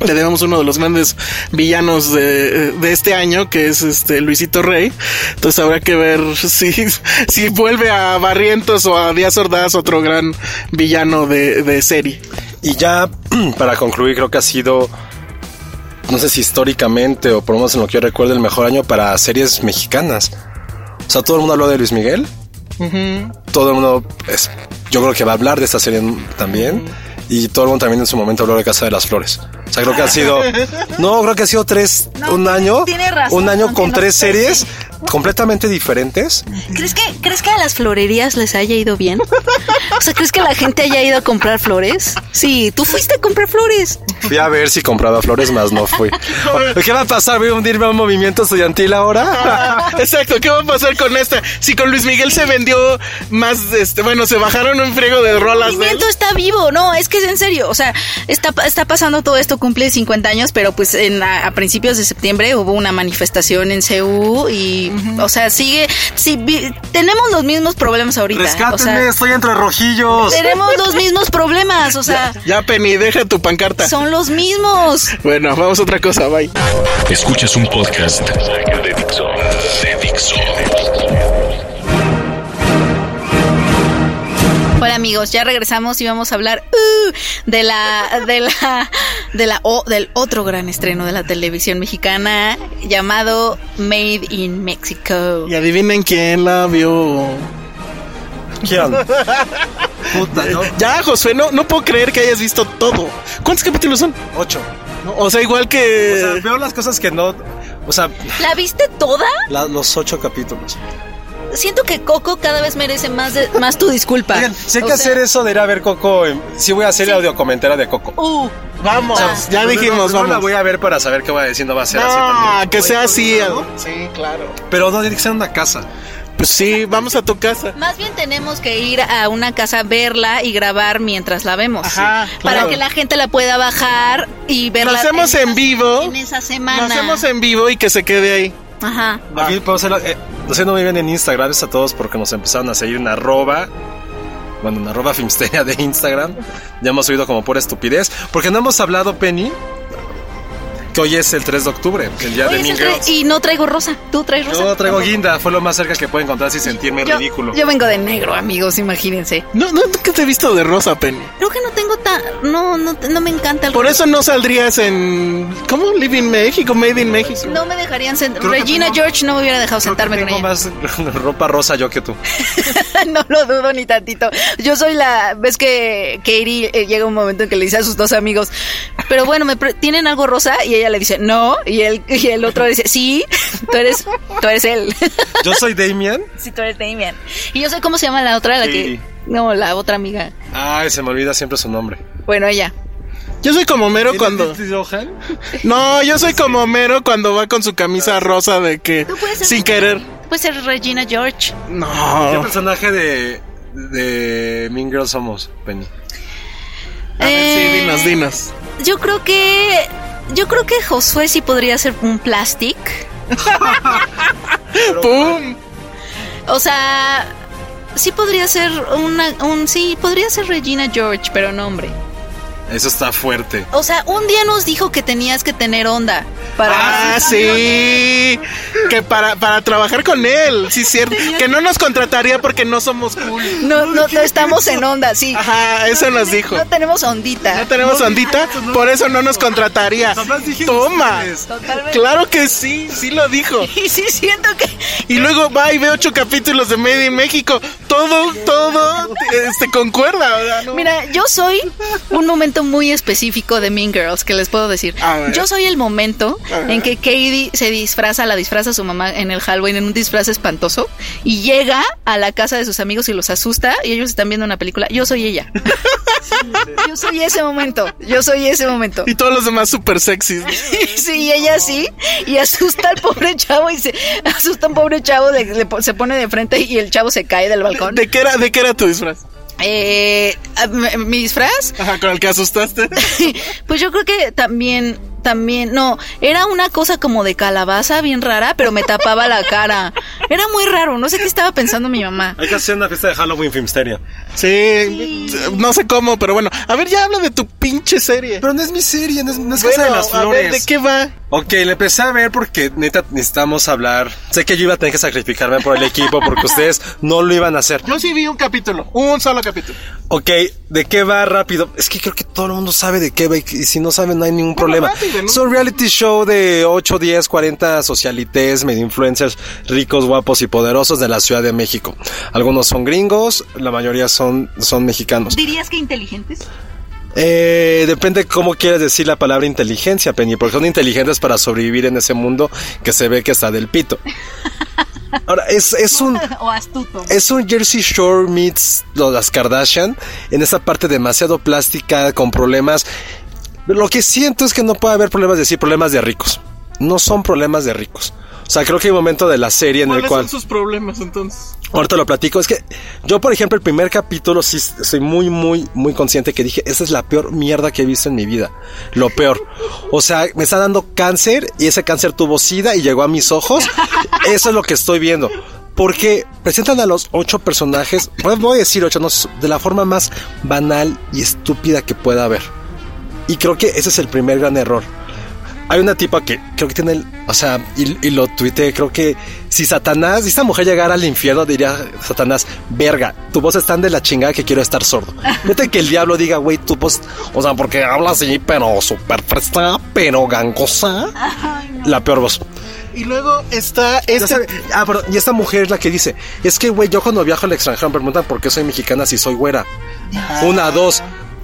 Le debemos uno de los grandes villanos de, de este año, que es este Luisito Rey. Entonces habrá que ver si, si vuelve a Barrientos o a Díaz Ordaz, otro gran villano de, de serie. Y ya para concluir, creo que ha sido, no sé si históricamente o por lo menos en lo que yo recuerdo, el mejor año para series mexicanas. O sea, todo el mundo habló de Luis Miguel. Todo el mundo, es, yo creo que va a hablar de esta serie también. Y todo el mundo también en su momento habló de Casa de las Flores. O sea, creo que ha sido, no, creo que ha sido tres, No, un año, tiene razón, un año con tres series completamente diferentes. ¿Crees que, ¿Crees que a las florerías les haya ido bien? O sea, ¿crees que la gente haya ido a comprar flores? Sí, tú fuiste a comprar flores. Fui a ver si compraba flores, más no fui. ¿Qué va a pasar? ¿Voy a hundirme a un movimiento estudiantil ahora? Exacto, ¿qué va a pasar con esta? Si con Luis Miguel se vendió más, este, bueno, se bajaron un friego de rolas El de él. movimiento está vivo, no, es que es en serio, o sea, está, está pasando todo esto, cumple 50 años, pero pues en, a, a principios de septiembre hubo una manifestación en CEU y, o sea, sigue, sí, vi- tenemos los mismos problemas ahorita. o sea, estoy entre rojillos. tenemos los mismos problemas, o sea, Ya, Penny, deja tu pancarta. son los mismos. Bueno, vamos a otra cosa, bye. Escuchas un podcast. De Hola amigos, ya regresamos y vamos a hablar uh, de la de la de la o- del otro gran estreno de la televisión mexicana llamado Made in Mexico. Y adivinen quién la vio. ¿Quién? Puta, ¿no? Ya, Josué, no, no puedo creer que hayas visto todo. ¿Cuántos capítulos son? Ocho. O sea, igual que... O sea, veo las cosas que no. O sea, ¿La viste toda? la- los ocho capítulos. Siento que Coco cada vez merece más de, más tu disculpa. Oigan, si hay O que sea, hacer eso de ir a ver Coco. en- Sí, voy a hacer el audio comentario de Coco. Uh, Vamos, Va. ya dijimos, No la vamos. voy a ver para saber qué va diciendo. Va a ser así No, también. que sea así. Sí, claro. Pero no tiene que ser en una casa. Pues sí, vamos a tu casa. más bien tenemos que ir a una casa, verla y grabar mientras la vemos. Ajá, Para claro. que la gente la pueda bajar y verla. Lo hacemos en esa- vivo. En esa Lo semana. hacemos en vivo y que se quede ahí. Ajá. Aquí podemos. Eh, lo haciendo muy bien en Instagram. Gracias a todos porque nos empezaron a seguir en arroba. Bueno, en arroba Filmsteria de Instagram. Ya hemos oído como pura estupidez. Porque no hemos hablado, Penny, que hoy es el 3 de octubre, el día Hoy de Mean Girls. y no traigo rosa. ¿Tú traes rosa? Yo traigo guinda, fue lo más cerca que puedo encontrar sin sentirme Yo- ridículo. Yo vengo de negro, amigos, imagínense. No, no, ¿qué te he visto de rosa, Penny? Creo que no tengo tan... No, no, no me encanta el Por rosa. eso no saldrías en... ¿Cómo? Live in México, Made in México. No me dejarían sentar. Que Regina tengo- George no me hubiera dejado Creo que sentarme con tengo ella. más ropa rosa yo que tú. no lo dudo ni tantito. Yo soy la. Ves que Katie eh, llega un momento en que le dice a sus dos amigos, pero bueno, me pre- ¿tienen algo rosa? Y ella le dice, no. Y él, y el otro le dice, sí, tú eres, tú eres él. Yo soy Damien. sí, tú eres Damien. Y yo sé cómo se llama la otra, la Sí. que. No, la otra amiga. Ay, se me olvida siempre su nombre. Bueno, ella. Yo soy como Mero cuando... No, yo soy como Mero cuando va con su camisa rosa de que... Tú puedes ser- Sin querer. Puede ser Regina George. ¿Qué No. personaje de, de Mean Girls somos, Penny? A ver, sí, Eh, dinos, dinos. Yo creo que. Yo creo que Josué sí podría ser un plastic. ¡Pum! O sea, sí podría ser una, un, sí, podría ser Regina George, pero no hombre. Eso está fuerte. O sea, un día nos dijo que tenías que tener onda para. Ah, sí. Que para, para trabajar con él, sí, cierto. Que no nos contrataría porque no somos cool. No, no, no estamos en onda, sí. Ajá, eso nos dijo. No tenemos ondita. No tenemos ondita, por eso no nos contrataría. Toma. Totalmente. Claro que sí, sí lo dijo. Y sí siento que Y luego va y ve ocho capítulos de Made in México. Todo, todo este, concuerda. ¿verdad? ¿No? Mira, yo soy un momento muy específico de Mean Girls que les puedo decir. A ver. Yo soy el momento en que Katie se disfraza, la disfraza a su mamá en el Halloween en un disfraz espantoso y llega a la casa de sus amigos y los asusta y ellos están viendo una película. Yo soy ella. Yo soy ese momento. Yo soy ese momento. Y todos los demás súper sexys. ¿no? Sí, y ella sí, y asusta al pobre chavo y se asusta a un chavo, le se pone de frente y el chavo se cae del balcón. ¿De qué era, de qué era tu disfraz? Eh, a- m- mi disfraz, Ajá, con el que asustaste. pues yo creo que también, también, no, era una cosa como de calabaza bien rara, pero me tapaba la cara. Era muy raro, no sé qué estaba pensando mi mamá. Hay que hacer una fiesta de Halloween Filmsteria. Sí, no sé cómo, pero bueno. A ver, ya habla de tu pinche serie. Pero no es mi serie, no es, no es Bueno, Casa de las a Flores. ver, ¿de qué va? Ok, le empecé a ver porque neta necesitamos hablar. Sé que yo iba a tener que sacrificarme por el equipo porque ustedes no lo iban a hacer. Yo sí vi un capítulo, un solo capítulo. Ok, ¿de qué va rápido? Es que creo que todo el mundo sabe de qué va y si no saben no hay ningún problema. ¿No? Es un reality show de 8, 10, 40 socialites, medio influencers ricos, guapos y poderosos de la Ciudad de México. Algunos son gringos, la mayoría son, son mexicanos. ¿Dirías que inteligentes? Eh, depende cómo quieres decir la palabra inteligencia, Penny, porque son inteligentes para sobrevivir en ese mundo que se ve que está del pito. Ahora, es, es un... O astuto. Es un Jersey Shore meets las Kardashian en esa parte demasiado plástica con problemas. Lo que siento es que no puede haber problemas de decir problemas de ricos. No son problemas de ricos. O sea, creo que hay un momento de la serie en el ¿Cuáles cual son sus problemas entonces? ahorita lo platico. Es que yo, por ejemplo, el primer capítulo sí soy muy, muy, muy consciente que dije, esa es la peor mierda que he visto en mi vida. Lo peor. O sea, me está dando cáncer y ese cáncer tuvo sida y llegó a mis ojos. Eso es lo que estoy viendo. Porque presentan a los ocho personajes, pues voy a decir ocho, no, de la forma más banal y estúpida que pueda haber. Y creo que ese es el primer gran error. Hay una tipa que creo que tiene el, o sea, y, y lo tuiteé, creo que si Satanás, si esta mujer llegara al infierno, diría Satanás, verga, tu voz es tan de la chingada que quiero estar sordo. Vete que el diablo diga, güey, tu voz, o sea, porque habla así, pero súper fresca, pero gangosa. La peor voz. Y luego está sabe- ah, pero, y esta mujer es la que dice, es que, güey, yo cuando viajo al extranjero me preguntan por qué soy mexicana si soy güera. Una, dos,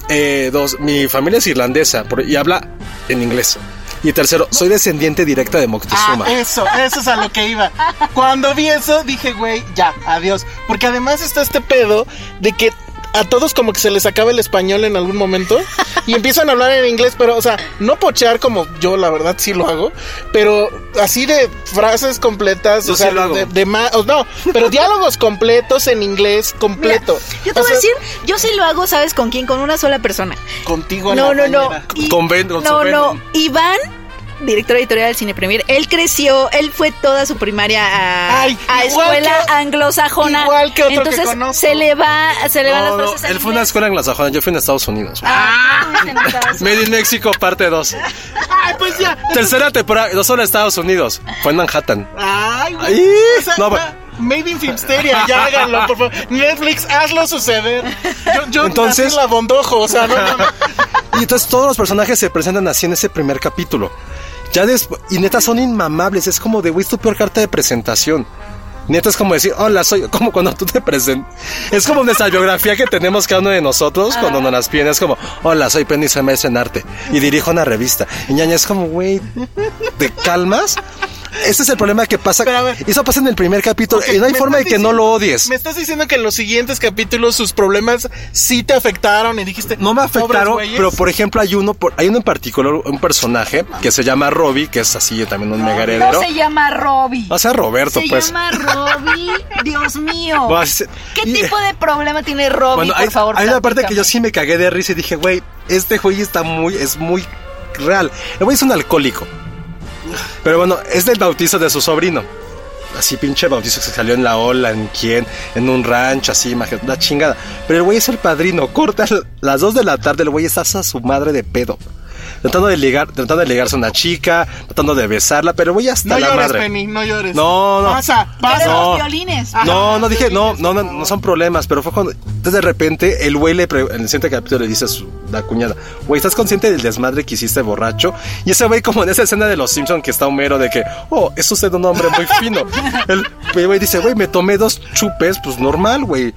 eh, dos, mi familia es irlandesa y habla en inglés. Y tercero, soy descendiente directa de Moctezuma. Ah, eso, eso es a lo que iba. Cuando vi eso, dije, güey, ya, adiós. Porque además está este pedo de que a todos como que se les acaba el español en algún momento y empiezan a hablar en inglés, pero, o sea, no pochear como yo, la verdad, sí lo hago, pero así de frases completas, Yo o sea, sí lo hago. de, de ma- o no, pero diálogos completos en inglés completo. Yo te O voy a decir, yo sí lo hago, ¿sabes con quién? Con una sola persona. Contigo en No, la no, no. Y- Con Ben- con no, no. Iván, director editorial del Cine Premier, él creció, él fue toda su primaria a, Ay, a igual escuela que- anglosajona. igual que otro que Entonces conozco. se le va, se le van No, las no, frases en él fue a una escuela anglosajona, yo fui en Estados Unidos. Ah, Made in México, parte 2. Ay, pues ya. Tercera temporada, no solo en Estados Unidos, fue en Manhattan. Ay, güey. No, va, Made in Filmsteria, ya háganlo, por favor. Netflix, hazlo suceder. Yo, yo Entonces- la bondojo, o sea, no, no, no. Y entonces todos los personajes se presentan así en ese primer capítulo. Ya después, y neta son inmamables, es como de, güey, es tu peor carta de presentación. Neta es como decir, hola, soy como cuando tú te presentas. Es como nuestra biografía que tenemos cada uno de nosotros cuando nos las piden. Es como, hola, soy Penny, soy maestra en arte y dirijo una revista. Y ñaña es como, güey, ¿te calmas? Ese es el problema que pasa. Pero a ver. Y eso pasa en el primer capítulo y no hay forma de que no lo odies. Me estás diciendo que en los siguientes capítulos sus problemas sí te afectaron y dijiste. No me "Pobres afectaron, güeyes". pero por ejemplo hay uno, por- hay uno en particular, un personaje que se llama Robbie, que es así también un mega heredero. No se llama Robbie. O sea, Roberto, se pues. llama Robbie. Dios mío. Se- ¿Qué y- tipo de problema tiene Robbie, Bueno, por hay, favor? hay una parte que yo sí me cagué de risa y dije, güey, este güey está muy, es muy real. El güey es un alcohólico. Pero bueno, es del bautizo de su sobrino. Así pinche bautizo que se salió en la ola, en quién, en un rancho, así, la chingada. Pero el güey es el padrino, corta las 2 de la tarde, el güey está hasta su madre de pedo tratando de ligar, tratando de ligarse a una chica, tratando de besarla, pero voy hasta no la llores, madre. Penny, no llores. No, no. Pasa, pasa. No, los violines. No, no dije, no, no, no, no, son problemas, pero fue cuando entonces de repente el güey le en el siguiente capítulo le dice a su, la cuñada, "Güey, ¿estás consciente del desmadre que hiciste borracho?" Y ese güey como en esa escena de los Simpsons que está Homero de que, "Oh, es usted un hombre muy fino." el güey dice, "Güey, me tomé dos chupes, pues normal, güey."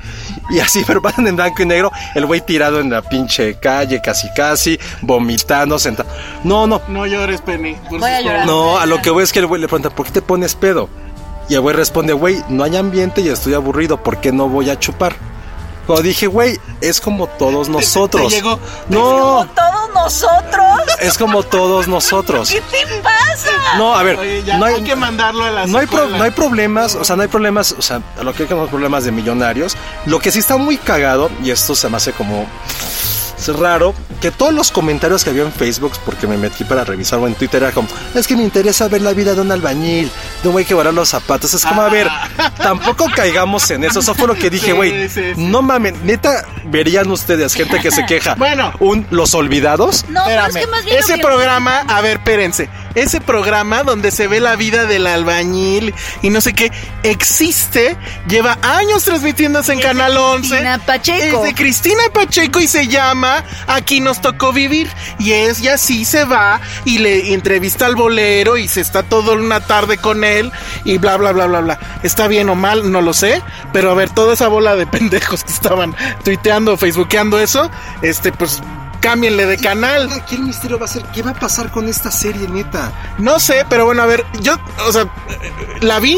Y así pero pasan en blanco y negro, el güey tirado en la pinche calle, casi casi, vomitándose no, no. No llores, Penny. Voy a llorar. No, a lo que voy es que el güey le pregunta, ¿por qué te pones pedo? Y el güey responde, güey, no hay ambiente y estoy aburrido, ¿por qué no voy a chupar? Cuando dije, güey, es como todos nosotros. Te, te llegó, te no. Como todos nosotros. Es como todos nosotros. ¿Qué te pasa? No, a ver, Oye, ya no hay, hay, que mandarlo a la no hay, pro, no hay problemas, o sea, no hay problemas, o sea, a lo que hay que problemas de millonarios. Lo que sí está muy cagado, y esto se me hace como raro, que todos los comentarios que había en Facebook, porque me metí para revisar o en Twitter, era como, es que me interesa ver la vida de un albañil, de un güey que guarda los zapatos. Es como, a ver, tampoco caigamos en eso. Eso fue lo que dije, güey. sí, sí. No mames, neta, verían ustedes gente que se queja. Bueno. un Los Olvidados. No, pero es que más bien. ese que- programa, a ver, espérense. Ese programa donde se ve la vida del albañil y no sé qué, existe, lleva años transmitiéndose en Es Canal 11. Cristina Pacheco. Es de Cristina Pacheco y se llama Aquí nos tocó vivir. Y ella sí se va y le entrevista al bolero y se está toda una tarde con él y bla, bla, bla, bla, bla. Está bien o mal, no lo sé. Pero a ver, toda esa bola de pendejos que estaban tuiteando, facebookeando eso, este, pues cámbienle de canal. Aquí el misterio va a ser, ¿qué va a pasar con esta serie, neta? No sé, pero bueno, a ver, yo, o sea, la vi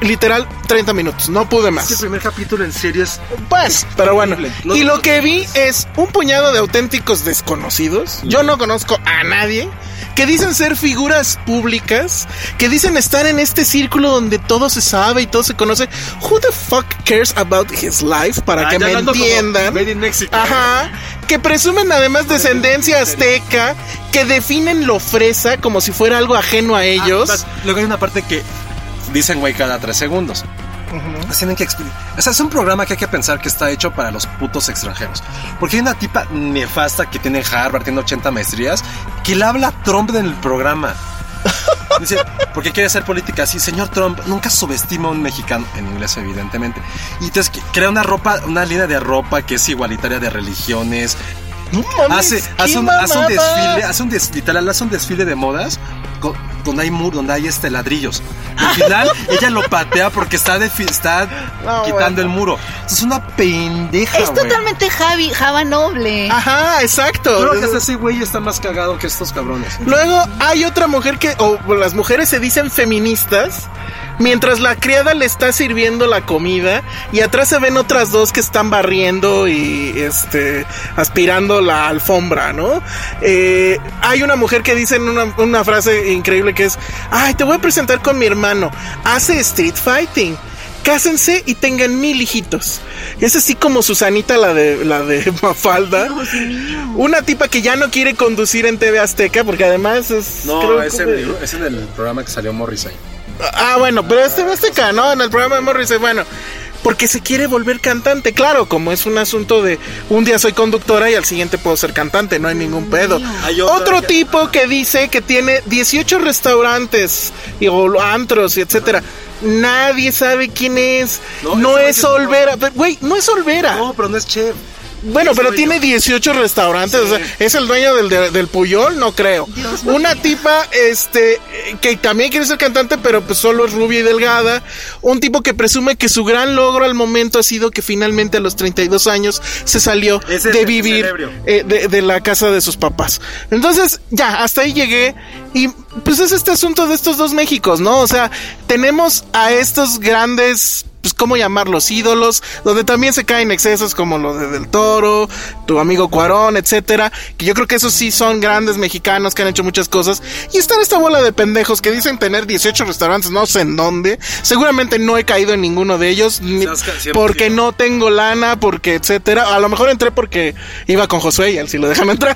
literal 30 minutos, no pude más. Este primer capítulo en serie es Pues, pero bueno. No- Y lo que vi es un puñado de auténticos desconocidos. Yo no conozco a nadie. Que dicen ser figuras públicas. Que dicen estar en este círculo donde todo se sabe y todo se conoce. Who the fuck cares about his life? Para Ah, que me entiendan. Made in Mexico. Ajá. Que presumen además descendencia azteca. Que definen lo fresa como si fuera algo ajeno a ellos. Ah, luego hay una parte que dicen, güey, cada tres segundos. Pues Tienen que explicar. O sea, es un programa que hay que pensar que está hecho para los putos extranjeros. Porque hay una tipa nefasta que tiene Harvard, tiene 80 maestrías, que le habla Trump en el programa. Dice, porque quiere hacer política así. Señor Trump, nunca subestima a un mexicano, en inglés evidentemente. Y entonces crea una ropa, una línea de ropa que es igualitaria de religiones. Mames, Hace, hace, un, hace un desfile, hace un des- literal, hace un desfile de modas con- donde hay mur, donde hay este ladrillos. Y al final ella lo patea porque está No, quitando bueno. el muro. Es una pendeja, Es güey. totalmente Javi, Java Noble. Ajá, exacto. Creo que ese güey está más cagado que estos cabrones. Luego hay otra mujer que, o las mujeres se dicen feministas, mientras la criada le está sirviendo la comida y atrás se ven otras dos que están barriendo y este aspirando la alfombra, ¿no? Eh, hay una mujer que dice en una, una frase increíble que es, ay, te voy a presentar con mi hermano, hace street fighting. Cásense y tengan mil hijitos. Es así como Susanita, la de, la de Mafalda. Una tipa que ya no quiere conducir en TV Azteca, porque además es. creo es, que- en, es en el programa que salió Morrissey. Ah, bueno, pero es TV Azteca, ¿no? En el programa de Morrissey, bueno. Porque se quiere volver cantante, claro, como es un asunto de un día soy conductora y al siguiente puedo ser cantante, no hay ningún pedo. Hay Otro que- tipo que dice que tiene 18 restaurantes y o antros y etcétera. Nadie sabe quién es. No, No, es Olvera. Pero, Güey, no es Olvera. No, pero no es chef. Bueno, pero tiene 18 restaurantes, o sea, es el dueño del, de- del Puyol, no creo. Una tipa, este, que también quiere ser cantante, pero pues solo es rubia y delgada. Un tipo que presume que su gran logro al momento ha sido que finalmente a los 32 años se salió Ese de vivir eh, de, de la casa de sus papás. Entonces, ya, hasta ahí llegué. Y pues es este asunto de estos dos Méxicos, ¿no? O sea, tenemos a estos grandes, pues, ¿cómo llamarlos? Ídolos, donde también se caen excesos como lo de Del Toro, tu amigo Cuarón, etcétera. Que yo creo que esos sí son grandes mexicanos que han hecho muchas cosas. Y está esta bola de pendejos que dicen tener 18 restaurantes, no sé en dónde. Seguramente no he caído en ninguno de ellos, ni- porque no tengo lana, porque etcétera. A lo mejor entré porque iba con Josué y él sí lo dejan entrar.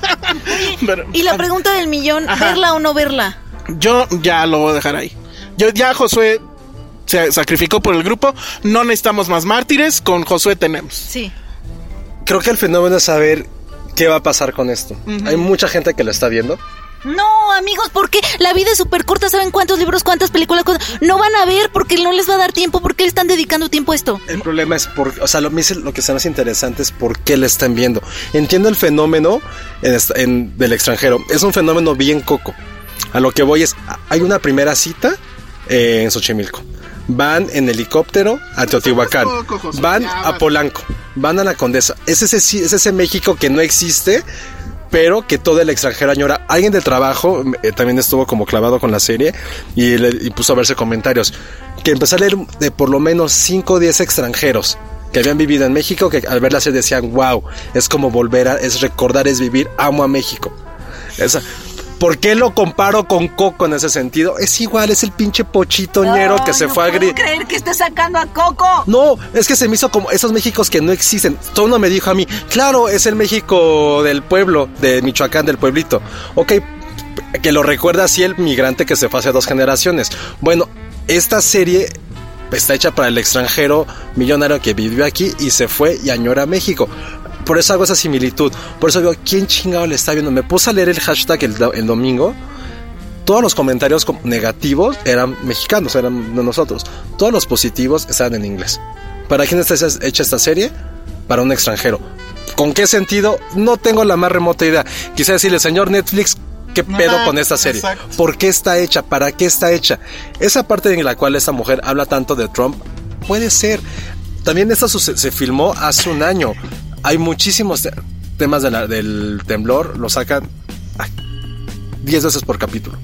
Pero- Y la pregunta del millón, Ajá. ¿verla o no verla? yo ya lo voy a dejar ahí. Yo ya Josué se sacrificó por el grupo. No necesitamos más mártires. Con Josué tenemos. Sí. Creo que el fenómeno es saber qué va a pasar con esto. Hay mucha gente que lo está viendo. No, amigos, ¿por qué? La vida es súper corta, ¿saben cuántos libros, cuántas películas? cuántas- No van a ver porque no les va a dar tiempo, porque le están dedicando tiempo a esto. El problema es por, o sea, lo, que se hace interesante es por qué le están viendo. Entiendo el fenómeno en esta- en- del extranjero. Es un fenómeno bien coco. A lo que voy es, hay una primera cita eh, en Xochimilco. Van en helicóptero a Teotihuacán. Van a. Polanco. Van a la Condesa. Es ese, es ese México que no existe, pero que todo el extranjero añora. Alguien de trabajo eh, también estuvo como clavado con la serie y, le- y puso a verse comentarios. Que empezó a leer de por lo menos 5 o 10 extranjeros que habían vivido en México, que al ver la serie decían, wow, es como volver a, es recordar, es vivir, amo a México. Esa, ¿Por qué lo comparo con Coco en ese sentido? Es igual, es el pinche pochito ñero que se fue a gritar. creer que esté sacando a Coco. No, es que se me hizo como esos Méxicos que no existen. Todo uno me dijo a mí, claro, es el México del pueblo, de Michoacán, del pueblito. Ok, que lo recuerda así el migrante que se fue hace dos generaciones. Bueno, esta serie está hecha para el extranjero millonario que vivió aquí y se fue y añora México. Por eso hago esa similitud. Por eso digo, ¿quién chingado le está viendo? Me puse a leer el hashtag el, el domingo todos los comentarios com- negativos eran mexicanos, eran de nosotros. Todos los positivos estaban en inglés. ¿Para quién está hecha esta serie? Para un extranjero. ¿Con qué sentido? No tengo la más remota idea. Quisiera decirle, señor Netflix, ¿qué pedo con esta serie? exacto. ¿Por qué está hecha? ¿Para qué está hecha? Esa parte en la cual esta mujer habla tanto de Trump, puede ser. También esto suce- se filmó hace un año. Hay muchísimos te- temas de la- del temblor, lo sacan ay, 10 veces por capítulo.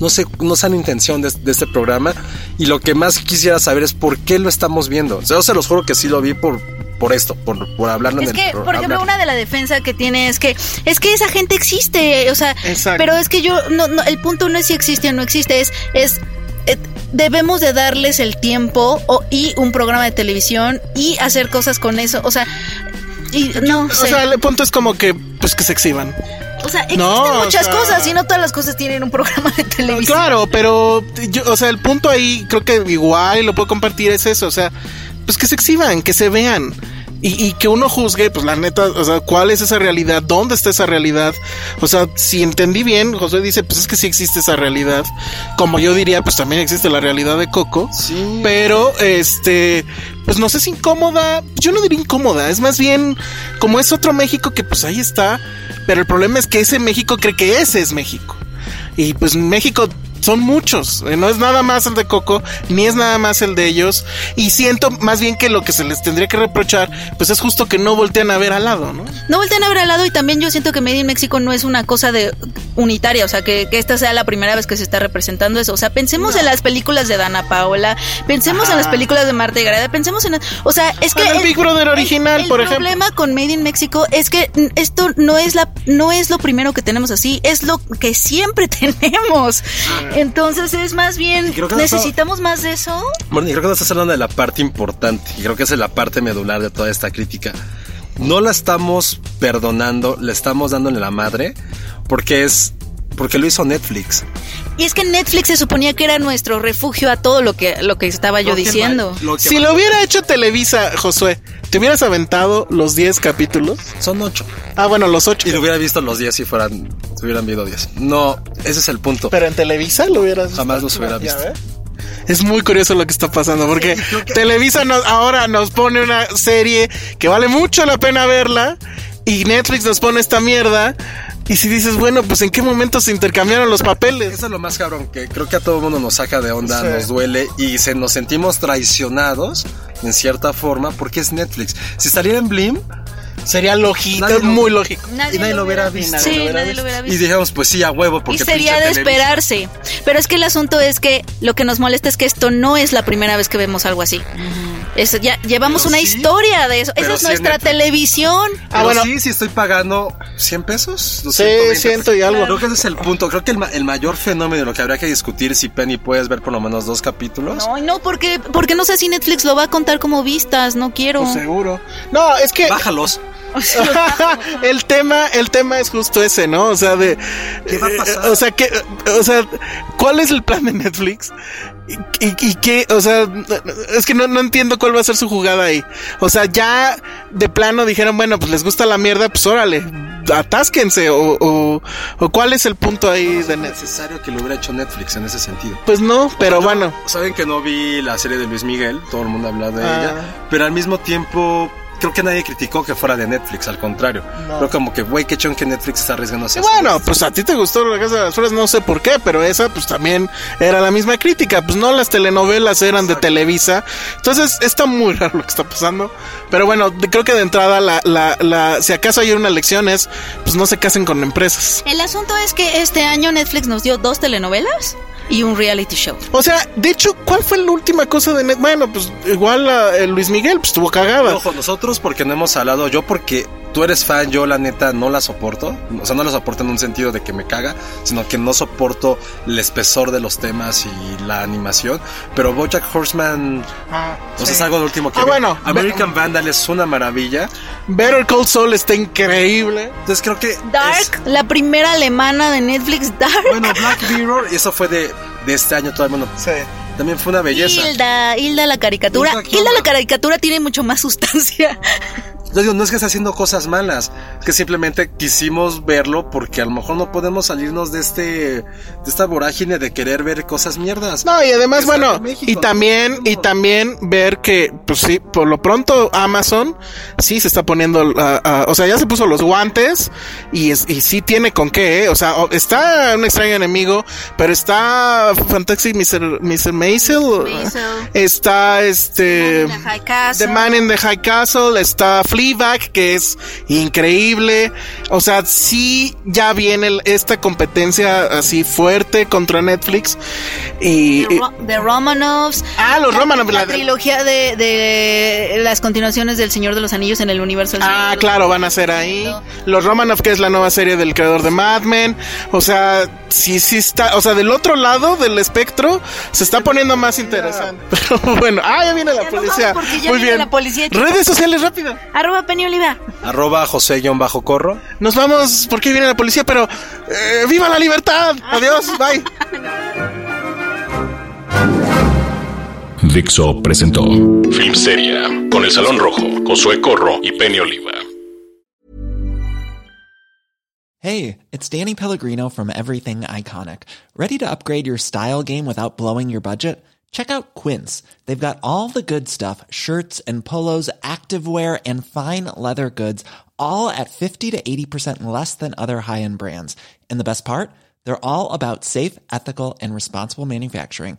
No sé, no sé la intención de, de este programa y lo que más quisiera saber es por qué lo estamos viendo. O sea, yo se los juro que sí lo vi por, por esto, por, por hablarlo Es en que, el por programa. ejemplo, una de la defensa que tiene es que es que esa gente existe, o sea, Exacto. pero es que yo no, no, el punto no es si existe o no existe, es es eh, debemos de darles el tiempo o, y un programa de televisión y hacer cosas con eso, o sea, y no O sé. sea, el punto es como que, pues que se exhiban. O sea, existen No, o muchas sea- cosas y no todas las cosas tienen un programa de televisión. Claro, pero yo, o sea, el punto ahí creo que igual lo puedo compartir es eso, o sea, pues que se exhiban, que se vean. Y, y que uno juzgue, pues la neta, o sea, cuál es esa realidad, dónde está esa realidad. O sea, si entendí bien, José dice, pues es que sí existe esa realidad. Como yo diría, pues también existe la realidad de Coco. Sí. Pero, este, pues no sé si incómoda, yo no diría incómoda, es más bien como es otro México que pues ahí está. Pero el problema es que ese México cree que ese es México. Y pues México son muchos, eh, no es nada más el de Coco, ni es nada más el de ellos. Y siento más bien que lo que se les tendría que reprochar, pues es justo que no voltean a ver al lado, ¿no? No voltean a ver al lado y también yo siento que Made in México no es una cosa de unitaria, o sea, que, que esta sea la primera vez que se está representando eso. O sea, pensemos en las películas de Dana Paola, pensemos en las películas de Marta y Gareda, pensemos en... O sea, es que... Bueno, el Big Brother original, el por ejemplo. problema con Made in México es que esto no es la no es lo primero que tenemos así, es lo que siempre tenemos. Entonces es más bien, necesitamos más de eso. Bueno, y creo que no estás hablando de la parte importante, y creo que esa es la parte medular de toda esta crítica. No la estamos perdonando, le estamos dándole la madre, porque es. Porque lo hizo Netflix. Y es que Netflix se suponía que era nuestro refugio a todo lo que lo que estaba yo Lo que diciendo. ma- lo que Si lo hubiera hecho Televisa, Josué, ¿te hubieras aventado los 10 capítulos? Son ocho. Ah, bueno, los 8. Y lo hubiera visto los 10 si fueran. Si hubieran visto 10. No, ese es el punto. Pero en Televisa lo hubieras Jamás los hubiera visto. Es muy curioso lo que está pasando porque Televisa nos, ahora nos pone una serie que vale mucho la pena verla y Netflix nos pone esta mierda y si dices, bueno, pues en qué momento se intercambiaron los papeles. Eso es lo más cabrón, que creo que a todo mundo nos saca de onda, Sí. nos duele y se nos sentimos traicionados en cierta forma porque es Netflix. Si estaría en Blim Sería lógico, Nadie lo- muy lógico. y nadie lo hubiera visto. nadie lo hubiera nadie visto. y dijéramos, pues sí, a huevo, Y porque sería pinche de esperarse. Pero es que el asunto es que lo que nos molesta es que esto no es la primera vez que vemos algo así. Es- ya llevamos Pero una sí, historia de eso. Esa es nuestra Netflix. televisión. Ah, Pero bueno. sí, sí estoy pagando 100 pesos. Sí, 220. ciento y algo. Creo que ese es el punto. Creo que el, ma- el mayor fenómeno de lo que habría que discutir si Penny puedes ver por lo menos dos capítulos. No, no, porque, porque no sé si Netflix lo va a contar como vistas, no quiero. Pues seguro. No, es que Bájalos. el tema, el tema es justo ese, ¿no? O sea, de, ¿Qué va a pasar? eh, o sea, que, o sea, ¿cuál es el plan de Netflix? Y, y, y qué, o sea, es que no, no entiendo cuál va a ser su jugada ahí. O sea, ya de plano dijeron, bueno, pues les gusta la mierda, pues órale, atásquense, o, o, o cuál es el punto ahí de Es Netflix. necesario que lo hubiera hecho Netflix en ese sentido. Pues no, pero bueno. Saben que no vi la serie de Luis Miguel, todo el mundo habla de Ah. ella, pero al mismo tiempo creo que nadie criticó que fuera de Netflix, al contrario. Creo como que, güey, qué chon que Netflix está arriesgando a hacer bueno, pues a ti te gustó la Casa de las Flores, no sé por qué, pero esa pues también era la misma crítica. Pues no, las telenovelas eran de Televisa. Entonces está muy raro lo que está pasando. Pero bueno, creo que de entrada, la, la, la, si acaso hay una lección es, pues no se casen con empresas. El asunto es que este año Netflix nos dio dos telenovelas y un reality show. O sea, de hecho, ¿cuál fue la última cosa de Net? Bueno, pues igual la- el Luis Miguel, pues estuvo cagada. Ojo, nosotros porque no hemos hablado, yo porque tú eres fan, yo la neta no la soporto. O sea, no la soporto en un sentido de que me caga, sino que no soporto el espesor de los temas y la animación. Pero Bojack Horseman, Ah, o sea, sí. es algo de último que Ah, vi. bueno, American Vandal es una maravilla. Better Call Saul está increíble. Entonces creo que... Dark, es- la primera alemana de Netflix, Dark. bueno, Black Mirror, y eso fue de, de este año todavía, bueno, Sí. también fue una belleza. Hilda, Hilda la caricatura. Hilda, ¿qué Hilda la caricatura tiene mucho más sustancia. Yo digo, no es que esté haciendo cosas malas, es que simplemente quisimos verlo porque a lo mejor no podemos salirnos de este, de esta vorágine de querer ver cosas mierdas. No, y además, bueno, México, y también, ¿no? y también ver que, pues sí, por lo pronto Amazon sí se está poniendo, o sea, ya se puso los guantes y, es, y sí tiene con qué, ¿eh? o sea, está un extraño enemigo, pero está Fantastic Mr. Mr. Maisel, está este, the Man in the High Castle, está Fleabag, que es increíble, o sea, sí ya viene el- esta competencia así fuerte contra Netflix y... The, Ro- The Romanovs. Ah, los La- Romanov, La, trilogía de, de las continuaciones del Señor de los Anillos en el universo del Señor Ah, claro, van a ser ahí. Los Romanov, que es la nueva serie del creador de Mad Men. O sea, sí, sí está. O sea, del otro lado del espectro se está poniendo más interesante. Pero bueno, ah, ya viene la policía. ya Muy bien. la policía, chicos. Redes sociales, rápido. Arroba Penny Oliva. Arroba José-Corro. Nos vamos porque viene la policía, pero eh, ¡viva la libertad! Adiós, bye. Dixo presentó Film Seria con El Salón Rojo, Josué Corro y Penny Oliva. Hey, it's Danny Pellegrino from Everything Iconic. Ready to upgrade your style game without blowing your budget? Check out Quince. They've got all the good stuff shirts and polos, activewear, and fine leather goods, all at 50 to 80% less than other high end brands. And the best part? They're all about safe, ethical, and responsible manufacturing.